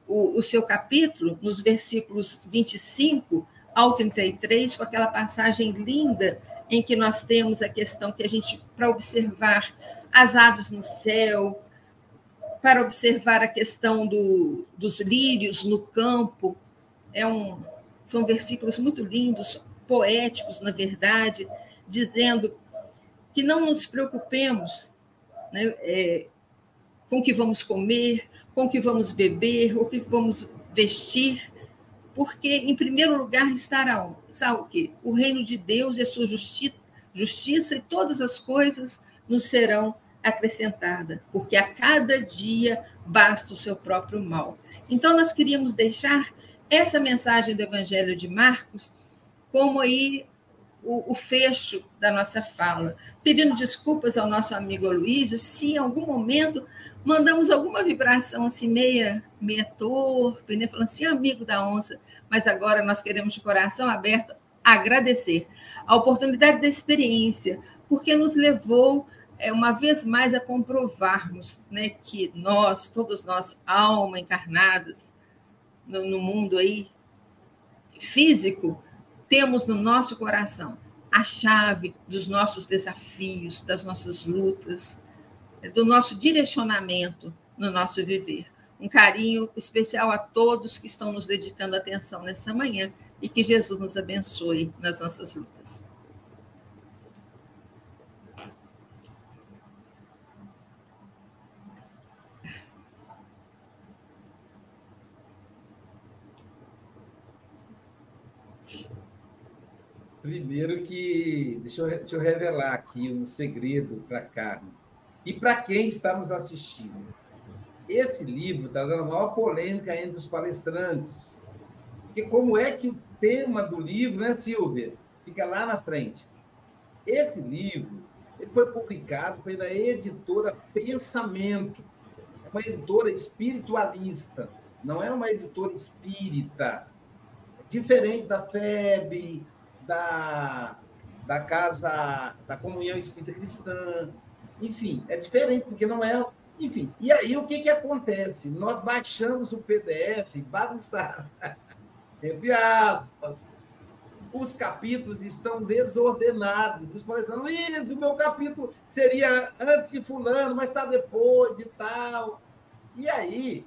o, o seu capítulo, nos versículos 25 ao 33, com aquela passagem linda em que nós temos a questão que a gente, para observar as aves no céu, para observar a questão do, dos lírios no campo, é um, são versículos muito lindos, poéticos, na verdade, dizendo que não nos preocupemos né, é, com o que vamos comer, com o que vamos beber, o que vamos vestir, porque, em primeiro lugar, estará sabe o quê? O reino de Deus e a sua justi justiça, e todas as coisas nos serão acrescentadas, porque a cada dia basta o seu próprio mal. Então, nós queríamos deixar essa mensagem do Evangelho de Marcos como aí o, o, fecho da nossa fala, pedindo desculpas ao nosso amigo Luísio se em algum momento mandamos alguma vibração assim, meia, meia torpe, né? falando assim, amigo da onça, mas agora nós queremos de coração aberto agradecer a oportunidade da experiência, porque nos levou é, uma vez mais a comprovarmos né, que nós, todos nós, alma encarnadas no, no mundo aí físico, temos no nosso coração a chave dos nossos desafios, das nossas lutas, do nosso direcionamento no nosso viver. Um carinho especial a todos que estão nos dedicando atenção nessa manhã e que Jesus nos abençoe nas nossas lutas. Primeiro que, deixa eu, deixa eu revelar aqui um segredo para a Carmen e para quem está nos assistindo. Esse livro está dando a maior polêmica entre os palestrantes. Porque como é que o tema do livro, né, Silvia? Fica lá na frente. Esse livro ele foi publicado pela editora Pensamento. É uma editora espiritualista, não é uma editora espírita. É diferente da FEB, da, da Casa da Comunhão Espírita Cristã, enfim, é diferente, porque não é. Enfim, e aí o que, que acontece? Nós baixamos o PDF bagunçado, entre aspas. Os capítulos estão desordenados. Os palestrantes, Luiz, o meu capítulo seria antes de Fulano, mas está depois e tal. E aí,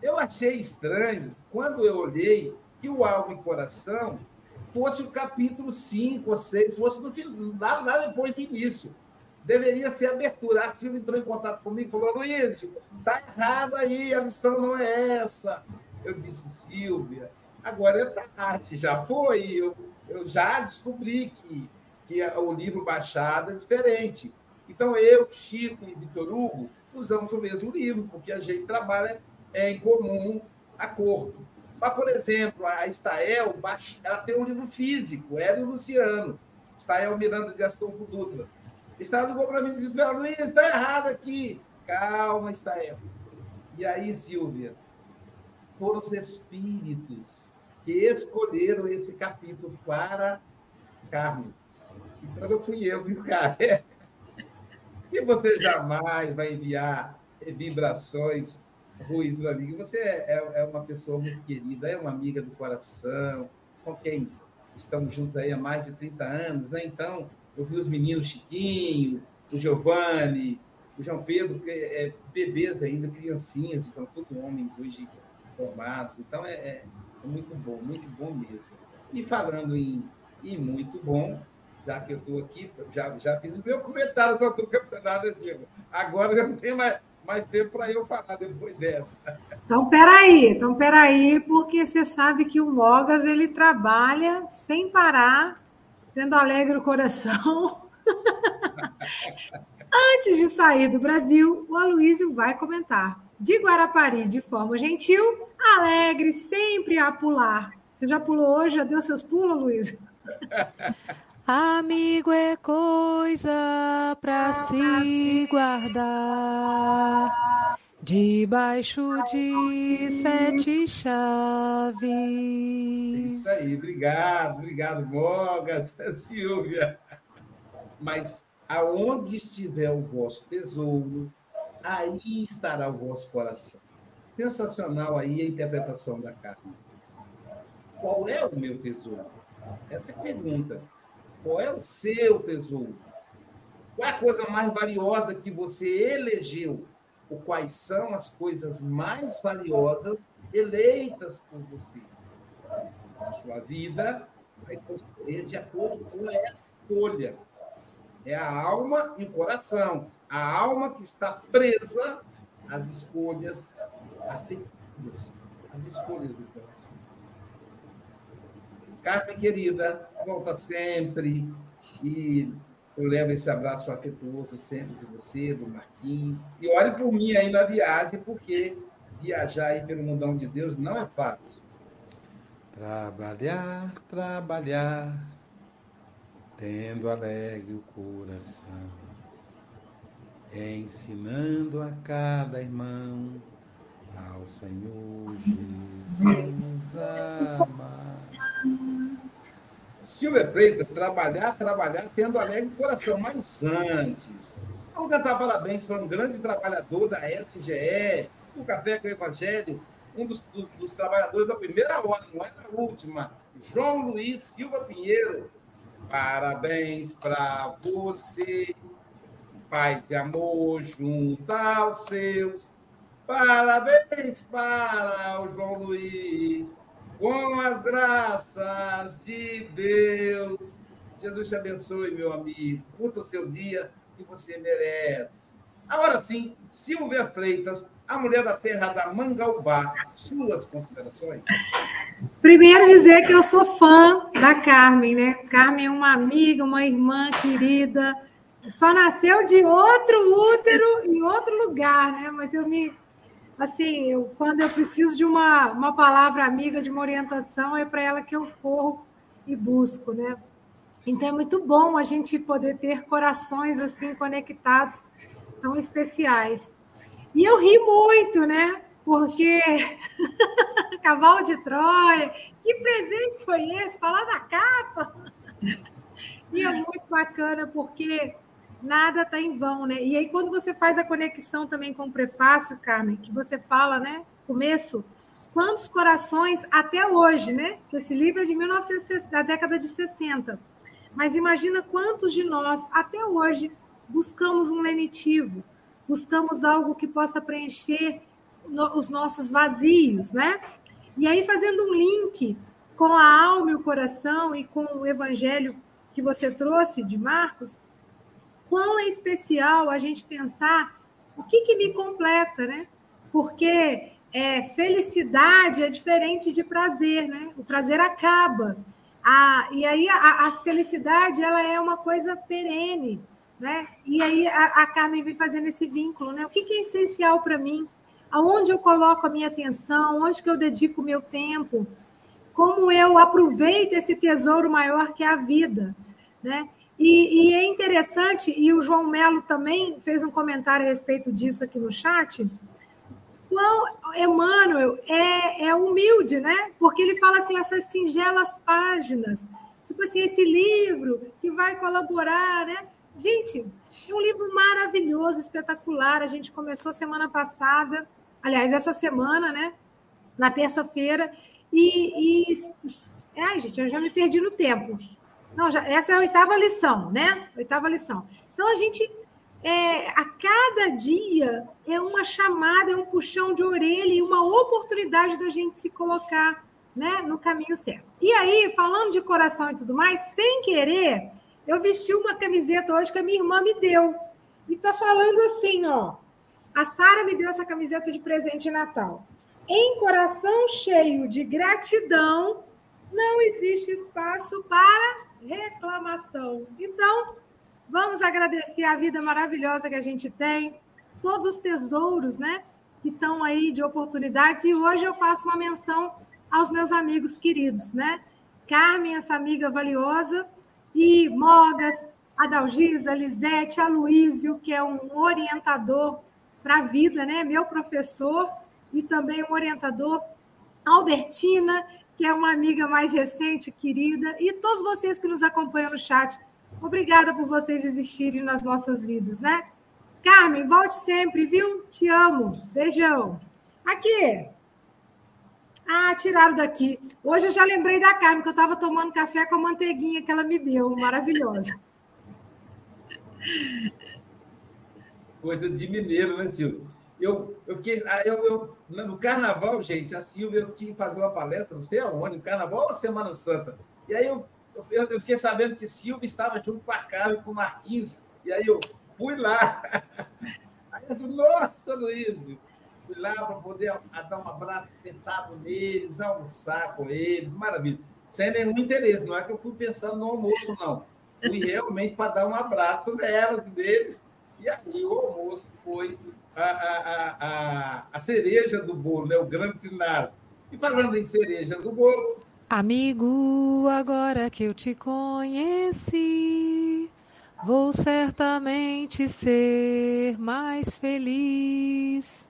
eu achei estranho quando eu olhei que o Alma e Coração fosse o capítulo 5 ou 6, fosse no final, lá depois do início deveria ser abertura. A Silvia entrou em contato comigo e falou: Luiz, está errado aí, a lição não é essa. Eu disse, Silvia, Agora é tarde, já foi. Eu, eu já descobri que, que o livro baixado é diferente. Então, eu, Chico e Vitor Hugo usamos o mesmo livro, porque a gente trabalha é, em comum acordo. Mas, por exemplo, a Estael, ela tem um livro físico, ela e o Luciano. Estael Miranda de Astolfo Dutra. Estael ligou para mim desesperado, Luiz, está errado aqui. Calma, Estael. E aí, Silvia, foram os espíritos que escolheram esse capítulo para Carmen. Então, não fui eu, viu, cara? E você jamais vai enviar vibrações ruins para mim. Você é, é, é, uma pessoa muito querida, é uma amiga do coração, com quem estamos juntos aí há mais de 30 anos, né? Então, eu vi os meninos Chiquinho, o Giovanni, o João Pedro, que é, bebês ainda, criancinhas, são todos homens hoje formados. Então, é, é, é muito bom, muito bom mesmo. E falando em, em muito bom, já que eu estou aqui, já, já fiz o meu comentário sobre o campeonato, Diego. Agora já não tem mais, mais tempo para eu falar depois dessa. Então, peraí, então, peraí, porque você sabe que o Mogas ele trabalha sem parar, tendo alegre o coração. Antes de sair do Brasil, o Aloysio vai comentar. De Guarapari, de forma gentil, alegre, sempre a pular. Você já pulou hoje? Já deu seus pulos, Luiz? Amigo é coisa para se guardar debaixo de sete chaves. Isso aí, obrigado, obrigado, Mogas, Silvia. Mas aonde estiver o vosso tesouro, aí estará o vosso coração. Sensacional aí a interpretação da carne. Qual é o meu tesouro? Essa é a pergunta. Qual é o seu tesouro? Qual é a coisa mais valiosa que você elegeu? Ou quais são as coisas mais valiosas eleitas por você? A sua vida vai transcorrer de acordo com essa escolha. É a alma e o coração. A alma que está presa às escolhas afetivas, às escolhas do coração. Carmen, querida, volta sempre. E eu levo esse abraço afetuoso sempre de você, do Marquinhos. E olhe por mim aí na viagem, porque viajar aí pelo mundão de Deus não é fácil. Trabalhar, trabalhar, tendo alegre o coração, ensinando a cada irmão ao Senhor Jesus amar. Silvia Freitas, trabalhar, trabalhar, tendo alegre coração. Mas antes, vamos cantar parabéns para um grande trabalhador da SGE, o Café com o Evangelho, um dos, dos, dos, trabalhadores da primeira hora, não é da última, João Luiz Silva Pinheiro. Parabéns para você, paz e amor junto aos seus. Parabéns para o João Luiz com as graças de Deus. Jesus te abençoe, meu amigo. Curta o seu dia que você merece. Agora sim, Silvia Freitas, a mulher da terra da Mangaubá, suas considerações? Primeiro dizer que eu sou fã da Carmen, né? Carmen é uma amiga, uma irmã querida. Só nasceu de outro útero em outro lugar, né? Mas eu me assim, eu, quando eu preciso de uma, uma palavra amiga, de uma orientação, é para ela que eu corro e busco, né? Então é muito bom a gente poder ter corações assim conectados, tão especiais. E eu ri muito, né? Porque cavalo de Troia, que presente foi esse? Falar da capa. E é muito bacana porque nada está em vão, né? E aí, quando você faz a conexão também com o prefácio, Carmen, que você fala, né? Começo, quantos corações até hoje, né? Esse livro é de 1960, da década de 60. Mas imagina quantos de nós, até hoje, buscamos um lenitivo, buscamos algo que possa preencher no, os nossos vazios, né? E aí, fazendo um link com a alma e o coração e com o evangelho que você trouxe de Marcos, quão é especial a gente pensar o que, que me completa, né? Porque é, felicidade é diferente de prazer, né? O prazer acaba. A, e aí a, a, felicidade ela é uma coisa perene, né? E aí a, a Carmen vem fazendo esse vínculo, né? O que, que é essencial para mim? Aonde eu coloco a minha atenção? Onde que eu dedico o meu tempo? Como eu aproveito esse tesouro maior que é a vida, né? E, e é interessante, e o João Melo também fez um comentário a respeito disso aqui no chat, quão Emmanuel é, é humilde, né? Porque ele fala assim, essas singelas páginas, tipo assim, esse livro que vai colaborar, né? Gente, é um livro maravilhoso, espetacular. A gente começou semana passada, aliás, essa semana, né? Na terça-feira. E, e. Ai, gente, eu já me perdi no tempo. Não, já, essa é a oitava lição, né? Oitava lição. Então, a gente é, a cada dia é uma chamada, é um puxão de orelha e uma oportunidade da gente se colocar né, no caminho certo. E aí, falando de coração e tudo mais, sem querer, eu vesti uma camiseta hoje que a minha irmã me deu. E tá falando assim, ó. A Sara me deu essa camiseta de presente de Natal. Em coração cheio de gratidão, não existe espaço para reclamação. Então, Vamos agradecer a vida maravilhosa que a gente tem, todos os tesouros, né? Que estão aí de oportunidades. E hoje eu faço uma menção aos meus amigos queridos, né? Carmen, essa amiga valiosa, e Mogas, Adalgisa, Lisete, Aloísio, que é um orientador para a vida, né? Meu professor e também um orientador, Albertina, que é uma amiga mais recente, querida, e todos vocês que nos acompanham no chat. Obrigada por vocês existirem nas nossas vidas, né? Carmen, volte sempre, viu? Te amo. Beijão. Aqui. Ah, tiraram daqui. Hoje eu já lembrei da Carmen, que eu estava tomando café com a manteiguinha que ela me deu, maravilhosa. Coisa de mineiro, né, Silvio? Eu, eu fiquei. Ah, eu, eu, no carnaval, gente, a Silvia, eu tinha que fazer uma palestra, não sei aonde, no carnaval ou Semana Santa. E aí eu eu, eu, fiquei sabendo que Silvia estava junto com a Carmen e com o Marquinhos, e aí eu fui lá. Aí eu disse, nossa, Luísio, fui lá para poder dar um abraço apertado neles, almoçar com eles, maravilha. Sem nenhum interesse, não é que eu fui pensando no almoço, não. Fui realmente para dar um abraço nelas e deles. E aí o almoço foi a, a, a, a cereja do bolo, né? o grande final. E falando em cereja do bolo, Amigo, agora que eu te conheci, vou certamente ser mais feliz.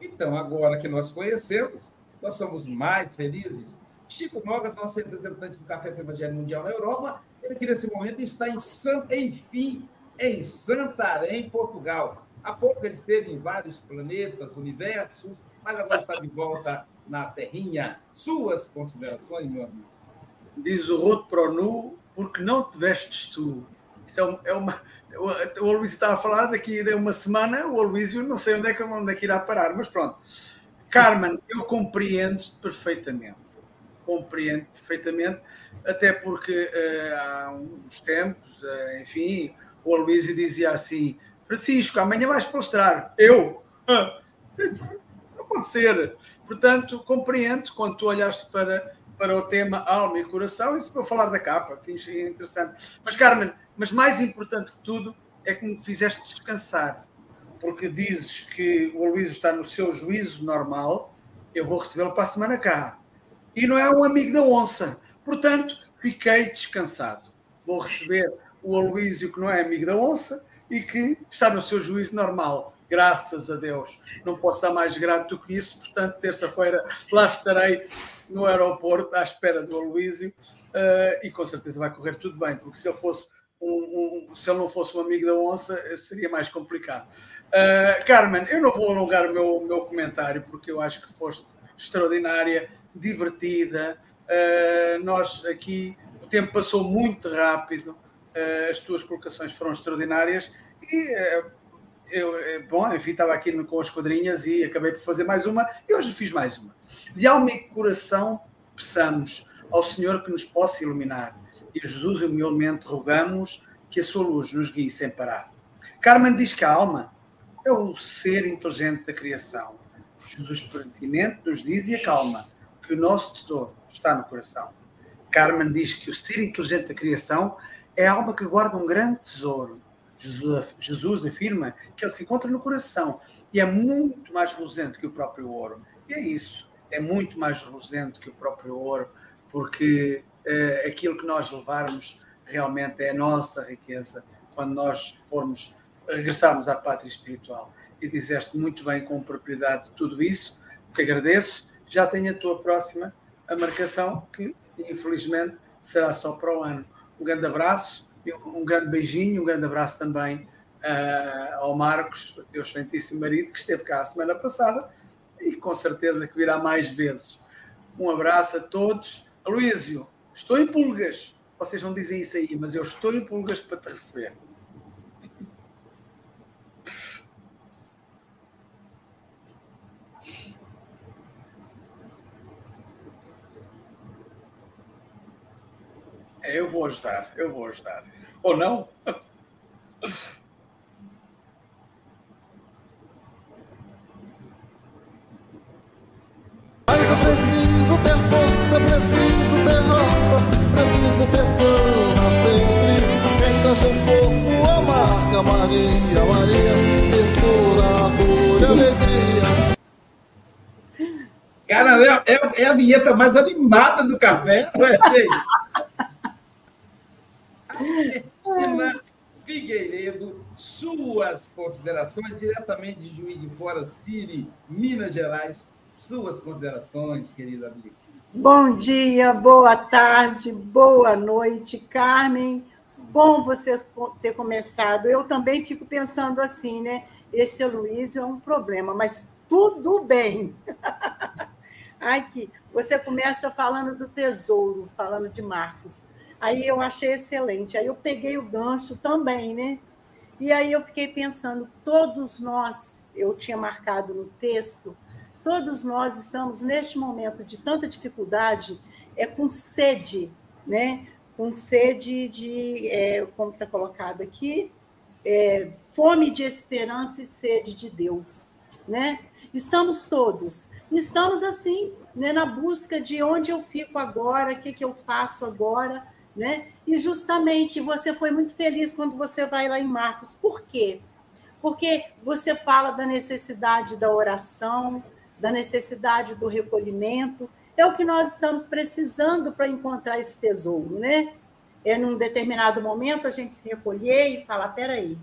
Então, agora que nós conhecemos, nós somos mais felizes. Chico Mogas, nosso representante do Café com Evangelho Mundial na Europa, ele que nesse momento está em San... enfim, em Santarém, Portugal. Há pouco ele esteve em vários planetas, universos, mas agora está de volta na terrinha. Suas considerações, meu amigo? Diz o Ruto Pronu, porque não te vestes tu. Isso é, uma. O Aloysio estava a falar daqui de uma semana, o Aloysio não sei onde é, que, onde é que irá parar, mas pronto. Carmen, eu compreendo perfeitamente. Compreendo perfeitamente, até porque uh, há uns tempos, uh, enfim, o Aloysio dizia assim: Francisco, amanhã vais postrar. Eu? Não pode ser. Portanto, compreendo quando tu olhaste para, para o tema alma e coração, isso para falar da capa, que é interessante. Mas, Carmen, mas mais importante que tudo é que me fizeste descansar, porque dizes que o Luís está no seu juízo normal, eu vou recebê-lo para a semana cá. E não é um amigo da onça. Portanto, fiquei descansado. Vou receber o Aloísio, que não é amigo da onça, e que está no seu juízo normal graças a Deus. Não posso dar mais grato do que isso, portanto, terça-feira lá estarei no aeroporto à espera do Aloísio uh, e com certeza vai correr tudo bem, porque se ele fosse um, um, se ele não fosse um amigo da onça, seria mais complicado. Uh, Carmen, eu não vou alongar o meu, meu comentário, porque eu acho que foste extraordinária, divertida. Uh, nós aqui, o tempo passou muito rápido, as tuas colocações foram extraordinárias e eu, eh, bom, enfim, estava aqui com as quadrinhas e acabei por fazer mais uma e hoje fiz mais uma. De alma e coração, peçamos ao Senhor que nos possa iluminar e Jesus humildemente rogamos que a sua luz nos guie sem parar. Carmen diz que a alma é o ser inteligente da criação. Jesus pertinente nos diz e acalma que o nosso tesouro está no coração. Carmen diz que o ser inteligente da criação é a alma que guarda um grande tesouro. Jesus, Jesus afirma que ele se encontra no coração e é muito mais reluzente que o próprio ouro. E é isso, é muito mais reluzente que o próprio ouro, porque é, aquilo que nós levarmos realmente é a nossa riqueza quando nós formos regressarmos à pátria espiritual. E disseste muito bem com propriedade tudo isso, te agradeço. Já tenho a tua próxima a marcação, que infelizmente será só para o ano. Um grande abraço, um grande beijinho, um grande abraço também uh, ao Marcos, o teu excelentíssimo marido, que esteve cá a semana passada e com certeza que virá mais vezes. Um abraço a todos. Aloísio, estou em pulgas. Vocês não dizem isso aí, mas eu estou em pulgas para te receber. É, eu vou ajudar, eu vou ajudar. Ou não? Mas eu preciso ter força, preciso ter raça, preciso ter cana sempre. Quem seja um corpo a marca Maria, Maria, mistura dor e alegria. Cara, é, é, é, a vinheta mais animada do café, não é, gente? Cristina Figueiredo, suas considerações diretamente de Juiz de Fora, Siri, Minas Gerais. Suas considerações, querida amiga. Bom dia, boa tarde, boa noite, Carmen. Bom você ter começado. Eu também fico pensando assim, né? Esse Aloysio é um problema, mas tudo bem. Ai, que você começa falando do tesouro, falando de Marcos. Aí eu achei excelente. Aí eu peguei o gancho também, né? E aí eu fiquei pensando, todos nós, eu tinha marcado no texto, todos nós estamos neste momento de tanta dificuldade, é com sede, né? Com sede de, é, como está colocado aqui, é, fome de esperança e sede de Deus, né? Estamos todos, estamos assim, né, na busca de onde eu fico agora, o que, que eu faço agora, né? E justamente você foi muito feliz quando você vai lá em Marcos. Por quê? Porque você fala da necessidade da oração, da necessidade do recolhimento. É o que nós estamos precisando para encontrar esse tesouro, né? É num determinado momento a gente se recolher e falar: peraí,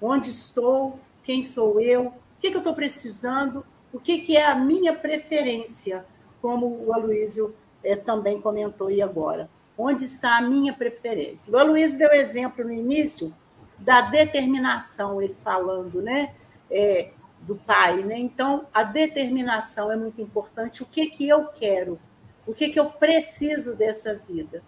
onde estou? Quem sou eu? O que, que eu estou precisando? O que, que é a minha preferência? Como o Aloysio é, também comentou aí agora. Onde está a minha preferência? O Luiz deu exemplo no início da determinação, ele falando, né? É, do pai, né? Então, a determinação é muito importante. O que que eu quero? O que que eu preciso dessa vida,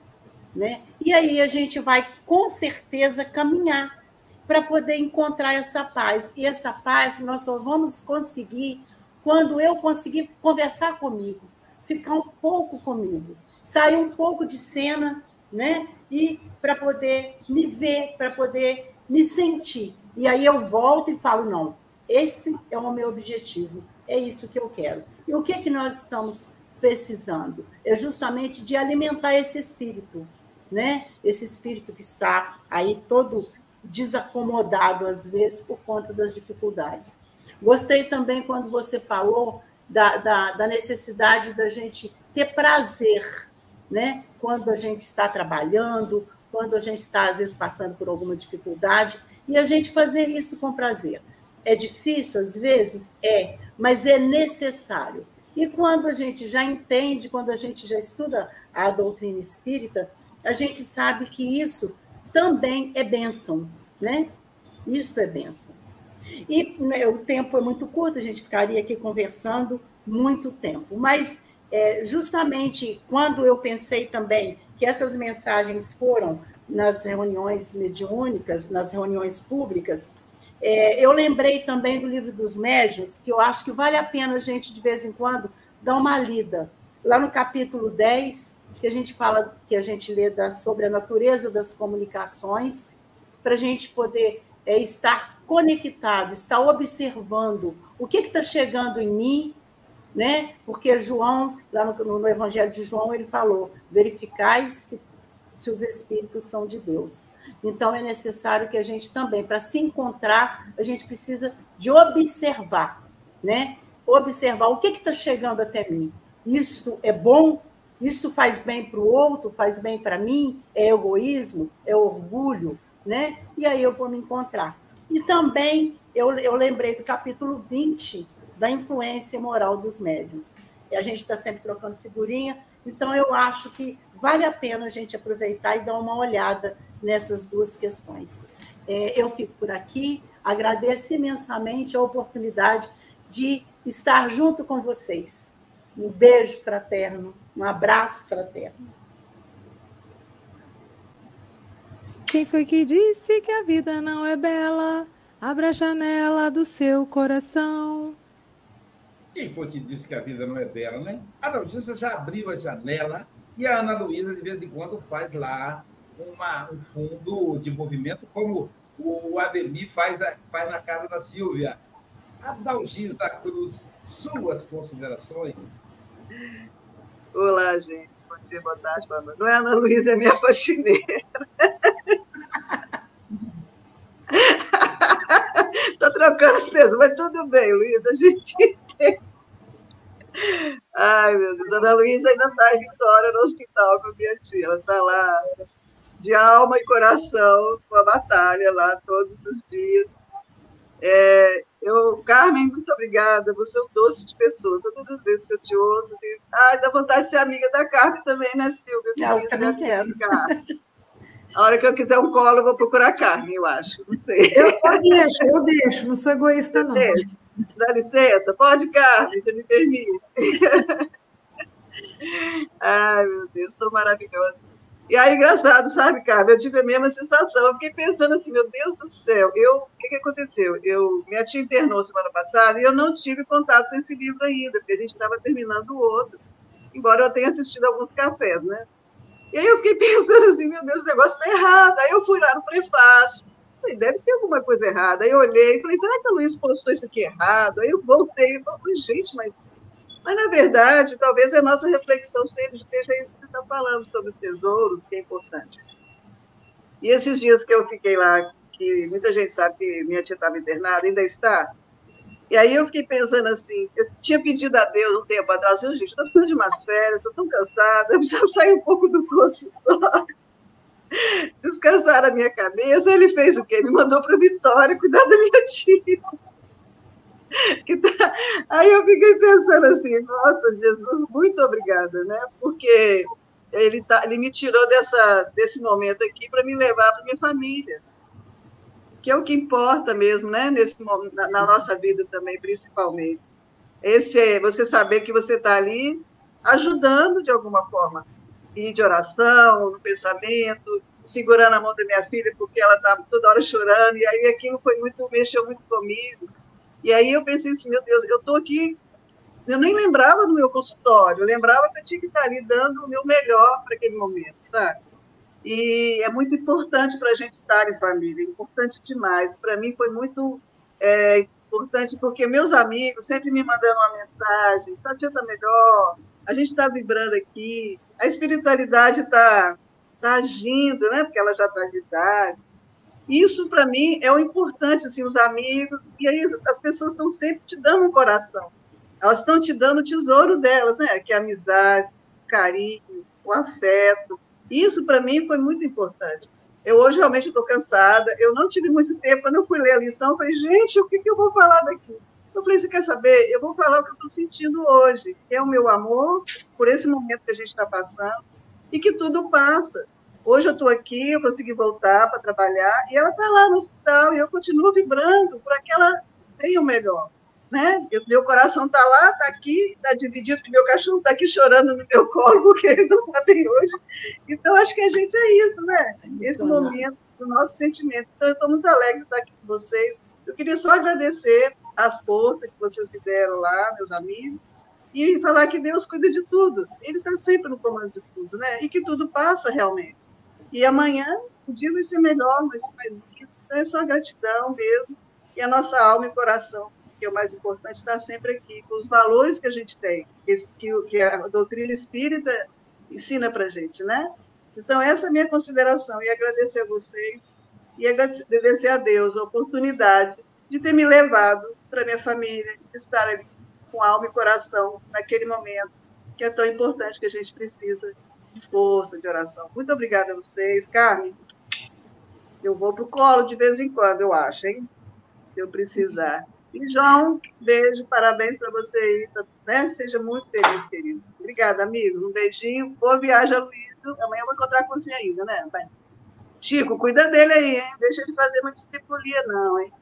né? E aí a gente vai com certeza caminhar para poder encontrar essa paz. E essa paz nós só vamos conseguir quando eu conseguir conversar comigo, ficar um pouco comigo sair um pouco de cena, né? E para poder me ver, para poder me sentir. E aí eu volto e falo não, esse é o meu objetivo, é isso que eu quero. E o que é que nós estamos precisando? É justamente de alimentar esse espírito, né? Esse espírito que está aí todo desacomodado às vezes por conta das dificuldades. Gostei também quando você falou da, da, da necessidade da gente ter prazer né? quando a gente está trabalhando, quando a gente está, às vezes, passando por alguma dificuldade, e a gente fazer isso com prazer. É difícil, às vezes? É, mas é necessário. E quando a gente já entende, quando a gente já estuda a doutrina espírita, a gente sabe que isso também é bênção, né? Isso é bênção. E né, o tempo é muito curto, a gente ficaria aqui conversando muito tempo, mas é, justamente quando eu pensei também que essas mensagens foram nas reuniões mediúnicas, nas reuniões públicas, é, eu lembrei também do livro dos médios, que eu acho que vale a pena a gente, de vez em quando, dar uma lida. Lá no capítulo 10, que a gente fala, que a gente lê da, sobre a natureza das comunicações, para a gente poder é, estar conectado, estar observando o que está chegando em mim, né? Porque João, lá no, no Evangelho de João, ele falou: verificai se, se os espíritos são de Deus. Então é necessário que a gente também, para se encontrar, a gente precisa de observar, né? Observar o que está chegando até mim. Isto é bom? Isso faz bem para o outro? Faz bem para mim? É egoísmo? É orgulho? Né? E aí eu vou me encontrar. E também eu, eu lembrei do capítulo 20 da influência moral dos médios. E a gente está sempre trocando figurinha, então eu acho que vale a pena a gente aproveitar e dar uma olhada nessas duas questões. É, eu fico por aqui, agradeço imensamente a oportunidade de estar junto com vocês. Um beijo fraterno, um abraço fraterno. Quem foi que disse que a vida não é bela? Abra a janela do seu coração. Quem foi que disse que a vida não é bela, né? A Dalgisa já abriu a janela e a Ana Luísa, de vez em quando, faz lá uma, um fundo de movimento, como o Ademir faz, faz na casa da Silvia. Adalgisa Cruz, suas considerações? Olá, gente. Bom dia, boa tarde, boa noite. Não é Ana Luísa, é minha faxineira. Estou trocando as pessoas, mas tudo bem, Luísa, a gente Ai, meu Deus, a Ana Luísa ainda está em Vitória, no hospital com a minha tia. Ela está lá de alma e coração com a batalha lá todos os dias. É, eu, Carmen, muito obrigada. Você é um doce de pessoa. Todas as vezes que eu te ouço, assim, ai, dá vontade de ser amiga da Carmen também, né, Silvia? Eu, eu também quero. A hora que eu quiser um colo, eu vou procurar Carmen, eu acho. Não sei. Eu, eu deixo, eu deixo. Não sou egoísta, não. Dá licença. Pode, Carmen, você me permite. ai, meu Deus, estou maravilhosa. E aí, engraçado, sabe, Carmen? Eu tive a mesma sensação. Eu fiquei pensando assim, meu Deus do céu, eu, o que, que aconteceu? Eu, minha tia internou semana passada e eu não tive contato com esse livro ainda, porque a gente estava terminando o outro, embora eu tenha assistido alguns cafés, né? E aí eu fiquei pensando assim, meu Deus, o negócio está errado. Aí eu fui lá no prefácio, falei, deve ter alguma coisa errada. Aí eu olhei e falei, será que a Luiz postou isso aqui errado? Aí eu voltei e falei, gente, mas mas, na verdade, talvez a nossa reflexão seja, seja isso que você está falando sobre o tesouro, que é importante. E esses dias que eu fiquei lá, que muita gente sabe que minha tia estava internada, ainda está, e aí eu fiquei pensando assim, eu tinha pedido a Deus um tempo atrás, assim, gente, estou precisando de umas férias, estou tão cansada, eu preciso sair um pouco do consultório, descansar a minha cabeça. Ele fez o quê? Me mandou para Vitória cuidar da minha tia. Tá... Aí eu fiquei pensando assim, nossa, Jesus, muito obrigada, né? Porque ele, tá, ele me tirou dessa, desse momento aqui para me levar para minha família, que é o que importa mesmo, né? Nesse, na, na nossa vida também, principalmente. Esse, você saber que você está ali ajudando de alguma forma, e de oração, no pensamento, segurando a mão da minha filha, porque ela estava tá toda hora chorando, e aí aquilo foi muito, mexeu muito comigo. E aí eu pensei assim, meu Deus, eu estou aqui, eu nem lembrava do meu consultório, eu lembrava que eu tinha que estar ali dando o meu melhor para aquele momento, sabe? E é muito importante para a gente estar em família, importante demais. Para mim foi muito é, importante porque meus amigos sempre me mandando uma mensagem, sua tia está melhor, a gente está vibrando aqui, a espiritualidade está tá agindo, né? Porque ela já está de idade. Isso, para mim, é o importante, assim, os amigos, e aí as pessoas estão sempre te dando um coração. Elas estão te dando o tesouro delas, né? Que é a amizade, o carinho, o afeto. Isso, para mim, foi muito importante. Eu hoje realmente estou cansada, eu não tive muito tempo. Quando eu fui ler a lição, eu falei, gente, o que, que eu vou falar daqui? Eu falei, você quer saber? Eu vou falar o que eu estou sentindo hoje, que é o meu amor por esse momento que a gente está passando, e que tudo passa. Hoje eu estou aqui, eu consegui voltar para trabalhar, e ela está lá no hospital, e eu continuo vibrando para que ela tenha o melhor. Né? meu coração está lá, está aqui, está dividido, porque meu cachorro está aqui chorando no meu colo, porque ele não está bem hoje. Então, acho que a gente é isso, né? Esse momento do nosso sentimento. Então, eu estou muito alegre de estar aqui com vocês. Eu queria só agradecer a força que vocês me deram lá, meus amigos, e falar que Deus cuida de tudo. Ele está sempre no comando de tudo, né? E que tudo passa realmente. E amanhã o dia vai ser melhor, vai ser mais lindo. Então é só gratidão mesmo. E a nossa alma e coração que é o mais importante, estar sempre aqui, com os valores que a gente tem, que a doutrina espírita ensina para a gente, né? Então, essa é a minha consideração, e agradecer a vocês, e agradecer a Deus a oportunidade de ter me levado para minha família, estar ali com alma e coração naquele momento que é tão importante que a gente precisa de força, de oração. Muito obrigada a vocês. Carmen, eu vou para o colo de vez em quando, eu acho, hein? Se eu precisar. E, João, beijo, parabéns para você tá, né? Seja muito feliz, querido. Obrigada, amigos. Um beijinho. Boa viagem, Luísa. Amanhã eu vou encontrar com você ainda, né? Chico, cuida dele aí, hein? Deixa ele fazer muita estripulia, não, hein?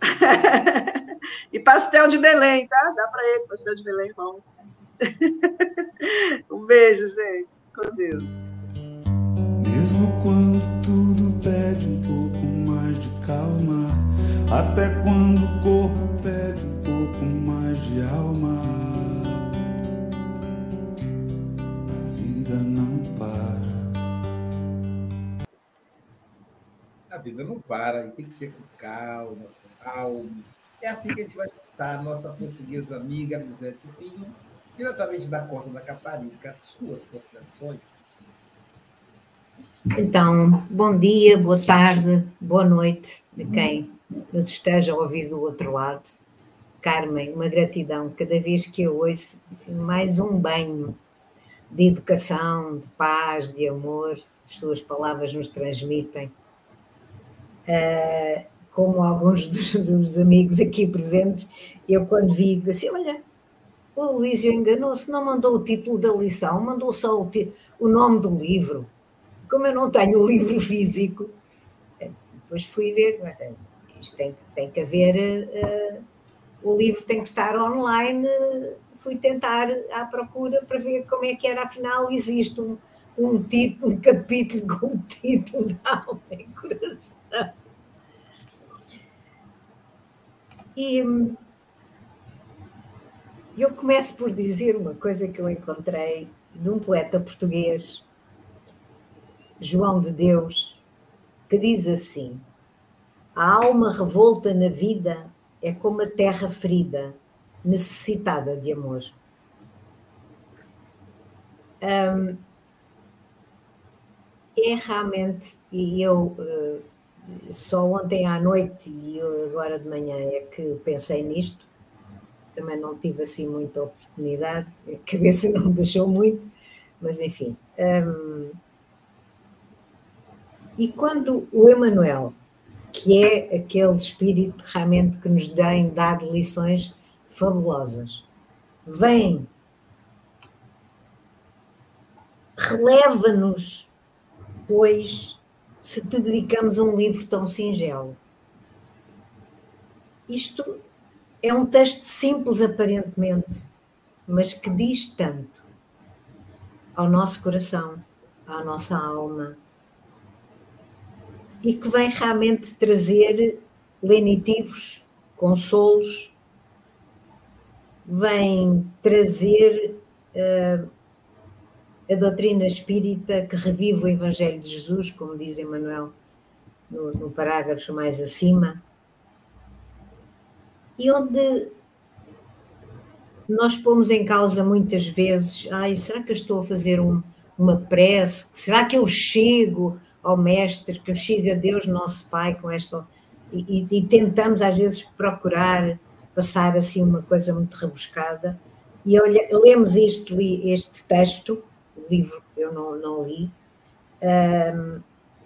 e pastel de Belém, tá? Dá para ele, pastel de Belém, bom. um beijo, gente. Com Deus. Mesmo quando tudo pede um pouco mais de calma, até quando o corpo pede um pouco mais de alma, a vida não para. A vida não para, e tem que ser com calma, com calma. É assim que a gente vai escutar a nossa portuguesa amiga Lisete Pinho diretamente da Costa da Caparica, suas considerações. Então, bom dia, boa tarde, boa noite a quem nos esteja a ouvir do outro lado. Carmen, uma gratidão cada vez que eu ouço assim, mais um banho de educação, de paz, de amor, as suas palavras nos transmitem. Uh, como alguns dos, dos, amigos aqui presentes, eu quando vi, assim, olha, o Luísio enganou-se, não mandou o título da lição, mandou só o, o nome do livro. Como eu não tenho o livro físico, eh, depois fui ver, mas é, isto tem, tem que haver, uh, o livro tem que estar online. Fui tentar à procura para ver como é que era, afinal, existe um, um título, um capítulo com o título da alma e coração. E eu começo por dizer uma coisa que eu encontrei de um poeta português, João de Deus, que diz assim: A alma revolta na vida é como a terra ferida, necessitada de amor. Um, é realmente, e eu uh, só ontem à noite e agora de manhã é que pensei nisto, também não tive assim muita oportunidade, a cabeça não me deixou muito, mas enfim. Hum, e quando o Emanuel, que é aquele espírito realmente que nos tem dado lições fabulosas, vem, releva-nos, pois, se te dedicamos um livro tão singelo. Isto é um texto simples aparentemente, mas que diz tanto ao nosso coração, à nossa alma, e que vem realmente trazer lenitivos, consolos, vem trazer uh, a doutrina espírita que revive o Evangelho de Jesus, como diz Emmanuel no, no parágrafo mais acima, e onde nós pomos em causa muitas vezes, ai, será que eu estou a fazer um, uma prece? Será que eu chego ao Mestre, que eu chego a Deus, nosso Pai, com esta. E, e, e tentamos às vezes procurar passar assim uma coisa muito rebuscada. E olha, lemos este, este texto, livro eu não, não li, um,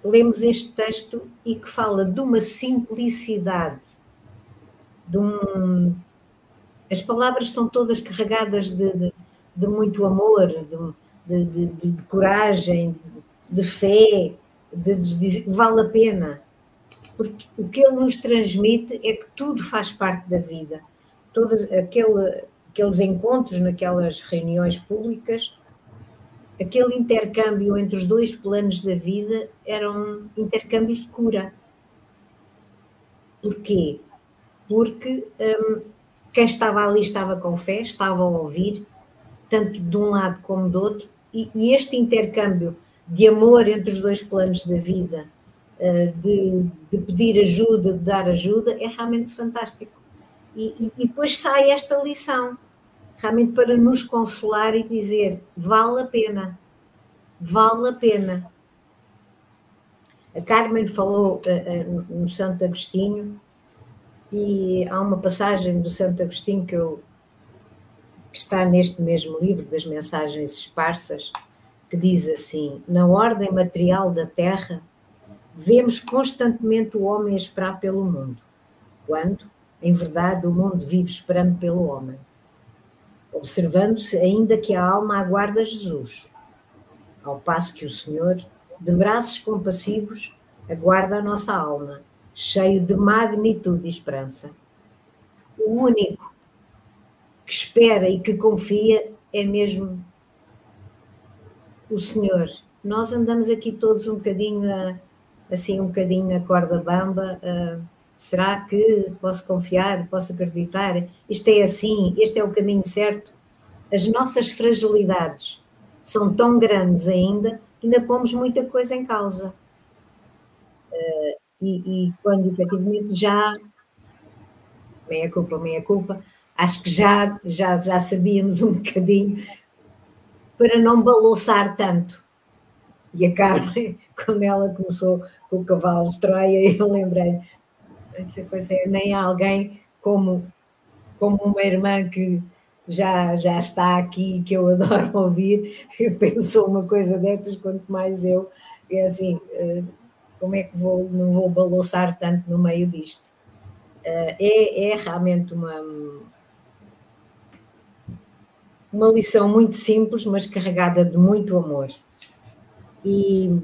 lemos este texto e que fala de uma simplicidade de um. As palavras estão todas carregadas de, de, de muito amor, de, de coragem, de, fé, de, que vale a pena. Porque o que ele nos transmite é que tudo faz parte da vida. Todos aquele, aqueles encontros naquelas reuniões públicas, aquele intercâmbio entre os dois planos da vida eram intercâmbios de cura. Porquê? porque um, quem estava ali estava com fé, estava a ouvir, tanto de um lado como do outro, e, e este intercâmbio de amor entre os dois planos da vida, uh, de, de, pedir ajuda, de dar ajuda, é realmente fantástico. E, e, e depois sai esta lição, realmente para nos consolar e dizer: vale a pena, vale a pena. A Carmen falou uh, uh, no Santo Agostinho, e há uma passagem do Santo Agostinho que, eu, que está neste mesmo livro, das Mensagens Esparsas, que diz assim: Na ordem material da Terra, vemos constantemente o homem esperar pelo mundo, quando, em verdade, o mundo vive esperando pelo homem, observando-se ainda que a alma aguarda Jesus, ao passo que o Senhor, de braços compassivos, aguarda a nossa alma, cheio de magnitude e esperança. O único que espera e que confia é mesmo o Senhor. Nós andamos aqui todos um bocadinho assim um bocadinho na corda bamba. Uh, será que posso confiar, posso acreditar? Isto é assim, este é o caminho certo? As nossas fragilidades são tão grandes ainda, ainda pomos muita coisa em causa. Uh, e, e, quando efetivamente já, meia culpa, meia culpa, acho que já, já, já sabíamos um bocadinho para não balouçar tanto. E a Carmen, quando ela começou com o cavalo de Troia, eu lembrei, pois é, nem alguém como, como uma irmã que já, já está aqui, que eu adoro ouvir, pensou uma coisa destas, quanto mais eu, é assim, eh, como é que vou, não vou balouçar tanto no meio disto? Eh, é, é realmente uma, uma lição muito simples, mas carregada de muito amor. E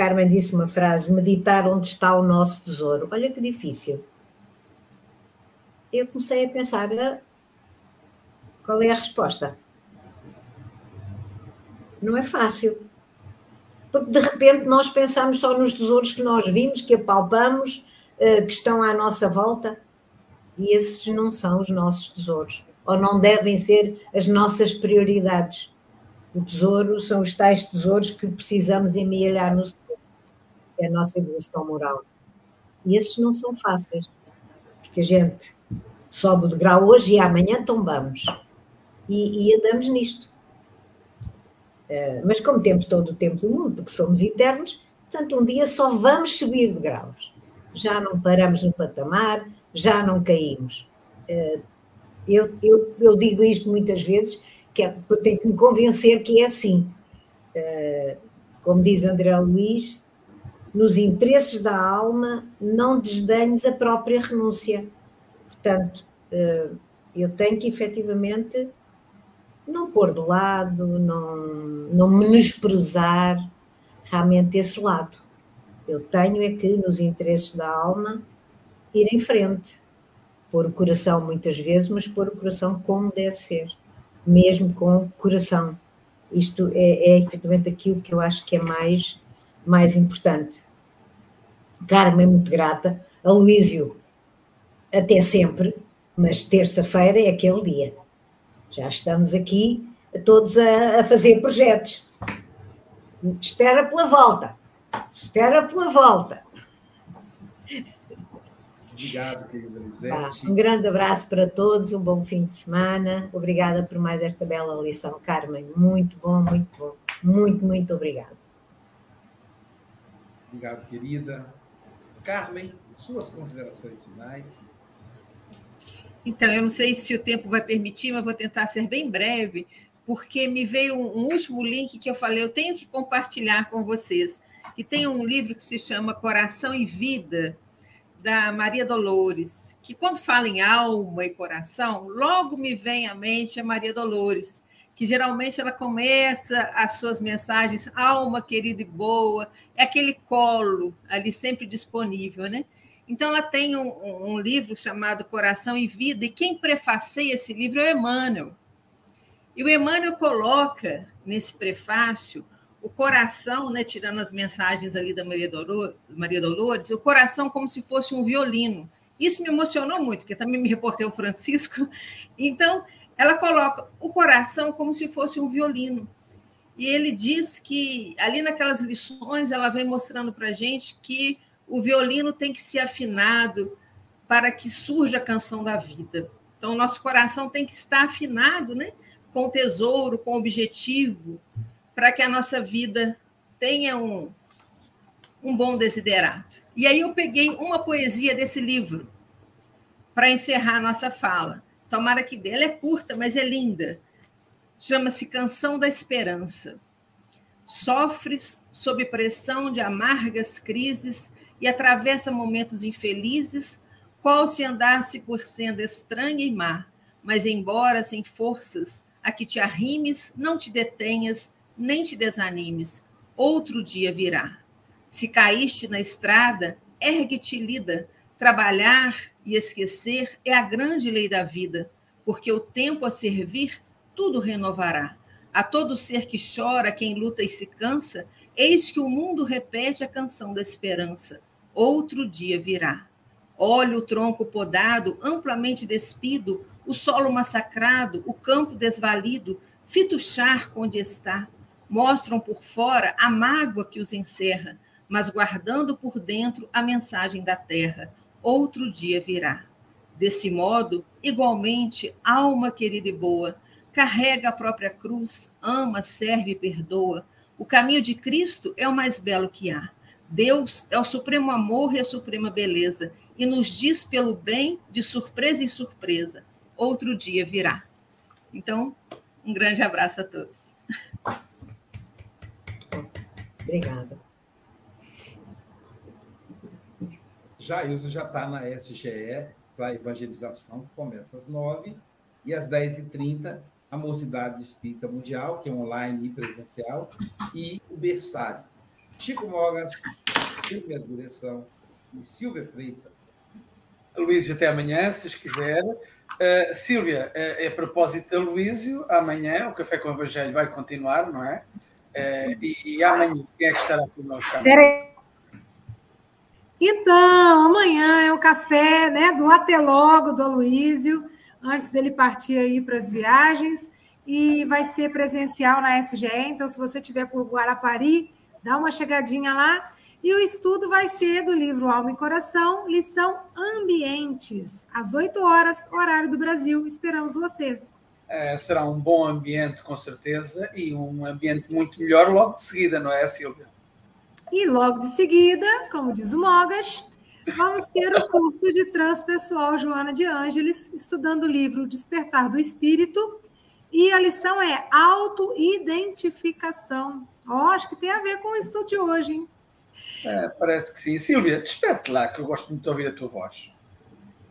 Carmen disse uma frase: meditar onde está o nosso tesouro. Olha que difícil. Eu comecei a pensar: ah, qual é a resposta? Não é fácil. Porque de repente nós pensamos só nos tesouros que nós vimos, que apalpamos, ah, que estão à nossa volta, e esses não são os nossos tesouros, ou não devem ser as nossas prioridades. O tesouro são os tais tesouros que precisamos emilhar no céu, é a nossa evolução moral. E esses não são fáceis, porque a gente sobe o degrau hoje e amanhã tombamos. E, e andamos nisto. Uh, mas como temos todo o tempo do mundo, porque somos eternos, portanto, um dia só vamos subir de graus. Já não paramos no patamar, já não caímos. Uh, eu, eu, eu digo isto muitas vezes que é, tem que me convencer que é assim. Uh, como diz André Luiz, nos interesses da alma, não desdenhes a própria renúncia. Portanto, uh, eu tenho que efetivamente não pôr de lado, não, não menosprezar realmente esse lado. Eu tenho é que, nos interesses da alma, ir em frente. Pôr o coração muitas vezes, mas pôr o coração como deve ser mesmo com o coração. Isto é, é efetivamente aquilo que eu acho que é mais, mais importante. Carmen, muito grata. Aloísio, até sempre, mas terça-feira é aquele dia. Já estamos aqui todos a, a fazer projetos. Espera pela volta. Espera pela volta. Obrigado, querida Lisete. um grande abraço para todos, um bom fim de semana. Obrigada por mais esta bela lição, Carmen. Muito bom, muito bom. Muito, muito obrigada. Obrigado, querida. Carmen, suas considerações finais. Então, eu não sei se o tempo vai permitir, mas vou tentar ser bem breve, porque me veio um, último link que eu falei, eu tenho que compartilhar com vocês. E tem um livro que se chama Coração e Vida, da Maria Dolores, que quando fala em alma e coração, logo me vem à mente a Maria Dolores, que geralmente ela começa as suas mensagens, alma querida e boa, é aquele colo ali sempre disponível, né? Então ela tem um, um livro chamado Coração e Vida, e quem prefaceia esse livro é o Emmanuel. E o Emmanuel coloca nesse prefácio o coração, né, tirando as mensagens ali da Maria Dolores, Maria Dolores, o coração como se fosse um violino. Isso me emocionou muito, porque também me reportei o Francisco. Então, ela coloca o coração como se fosse um violino. E ele diz que ali naquelas lições ela vem mostrando para a gente que o violino tem que ser afinado para que surja a canção da vida. Então, nosso coração tem que estar afinado né, com o tesouro, com o objetivo, para que a nossa vida tenha um, um bom desiderato. E aí eu peguei uma poesia desse livro para encerrar a nossa fala. Tomara que dela é curta, mas é linda. Chama-se Canção da Esperança. Sofres sob pressão de amargas crises e atravessa momentos infelizes, qual se andasse por senda estranha e má, mas embora sem forças, a que te arrimes, não te detenhas, nem te desanimes, outro dia virá. Se caíste na estrada, ergue-te lida. Trabalhar e esquecer é a grande lei da vida, porque o tempo a servir tudo renovará. A todo ser que chora, quem luta e se cansa, eis que o mundo repete a canção da esperança. Outro dia virá. Olha o tronco podado, amplamente despido, o solo massacrado, o campo desvalido, fita o charco onde está. Mostram por fora a mágoa que os encerra, mas guardando por dentro a mensagem da terra. Outro dia virá. Desse modo, igualmente, alma querida e boa, carrega a própria cruz, ama, serve e perdoa. O caminho de Cristo é o mais belo que há. Deus é o supremo amor e a suprema beleza, e nos diz pelo bem, de surpresa em surpresa: outro dia virá. Então, um grande abraço a todos. Obrigada. Jailson já está na SGE para evangelização, que começa às 9 e às 10h30, a Mocidade Espírita Mundial, que é online e presencial, e o Berçário. Chico Mogas, Silvia Direção e Silvia Freitas. Luísio, até amanhã, se quiser. Uh, Silvia, uh, a propósito da Luísio, amanhã o Café com o Evangelho vai continuar, não é? Uh, e, e, amanhã, quem é que estará connosco? Amanhã? Então, amanhã é o café né, do Até Logo, do Aloísio, antes dele partir aí para as viagens, e vai ser presencial na SGE, então se você estiver por Guarapari, dá uma chegadinha lá. E o estudo vai ser do livro Alma e Coração, lição Ambientes, às 8 horas, horário do Brasil. Esperamos você. É, será um bom ambiente, com certeza, e um ambiente muito melhor logo de seguida, não é, Silvia? E logo de seguida, como diz o Mogas, vamos ter o curso de transpessoal Joana de Ângeles, estudando o livro Despertar do Espírito. E a lição é autoidentificação. Ó, oh, acho que tem a ver com o estudo de hoje, hein? É, parece que sim. Silvia, desperte lá, que eu gosto muito de ouvir a tua voz.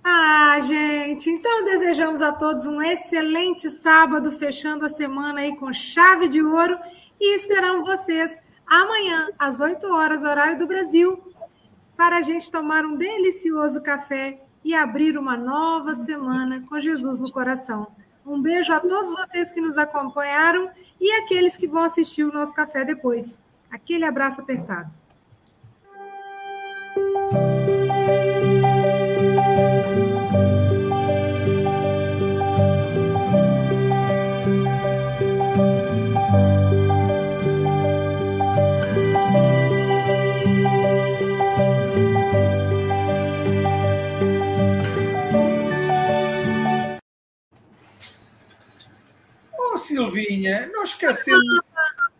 Ah, gente, então desejamos a todos um excelente sábado, fechando a semana aí com chave de ouro e esperamos vocês amanhã, às 8 horas, horário do Brasil, para a gente tomar um delicioso café e abrir uma nova semana com Jesus no coração. Um beijo a todos vocês que nos acompanharam e aqueles que vão assistir o nosso café depois. Aquele abraço apertado. Silvinha, nós esquecemos,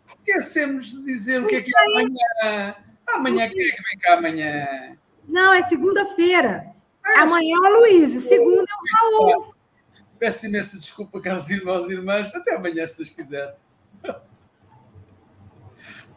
esquecemos de dizer o que é que é amanhã. Amanhã, quem é que vem cá amanhã? Não, é segunda-feira. É, amanhã é o Luiz, segunda é o Raul. Peço imensa desculpa, caros irmãos e irmãs. Até amanhã, se vocês quiserem.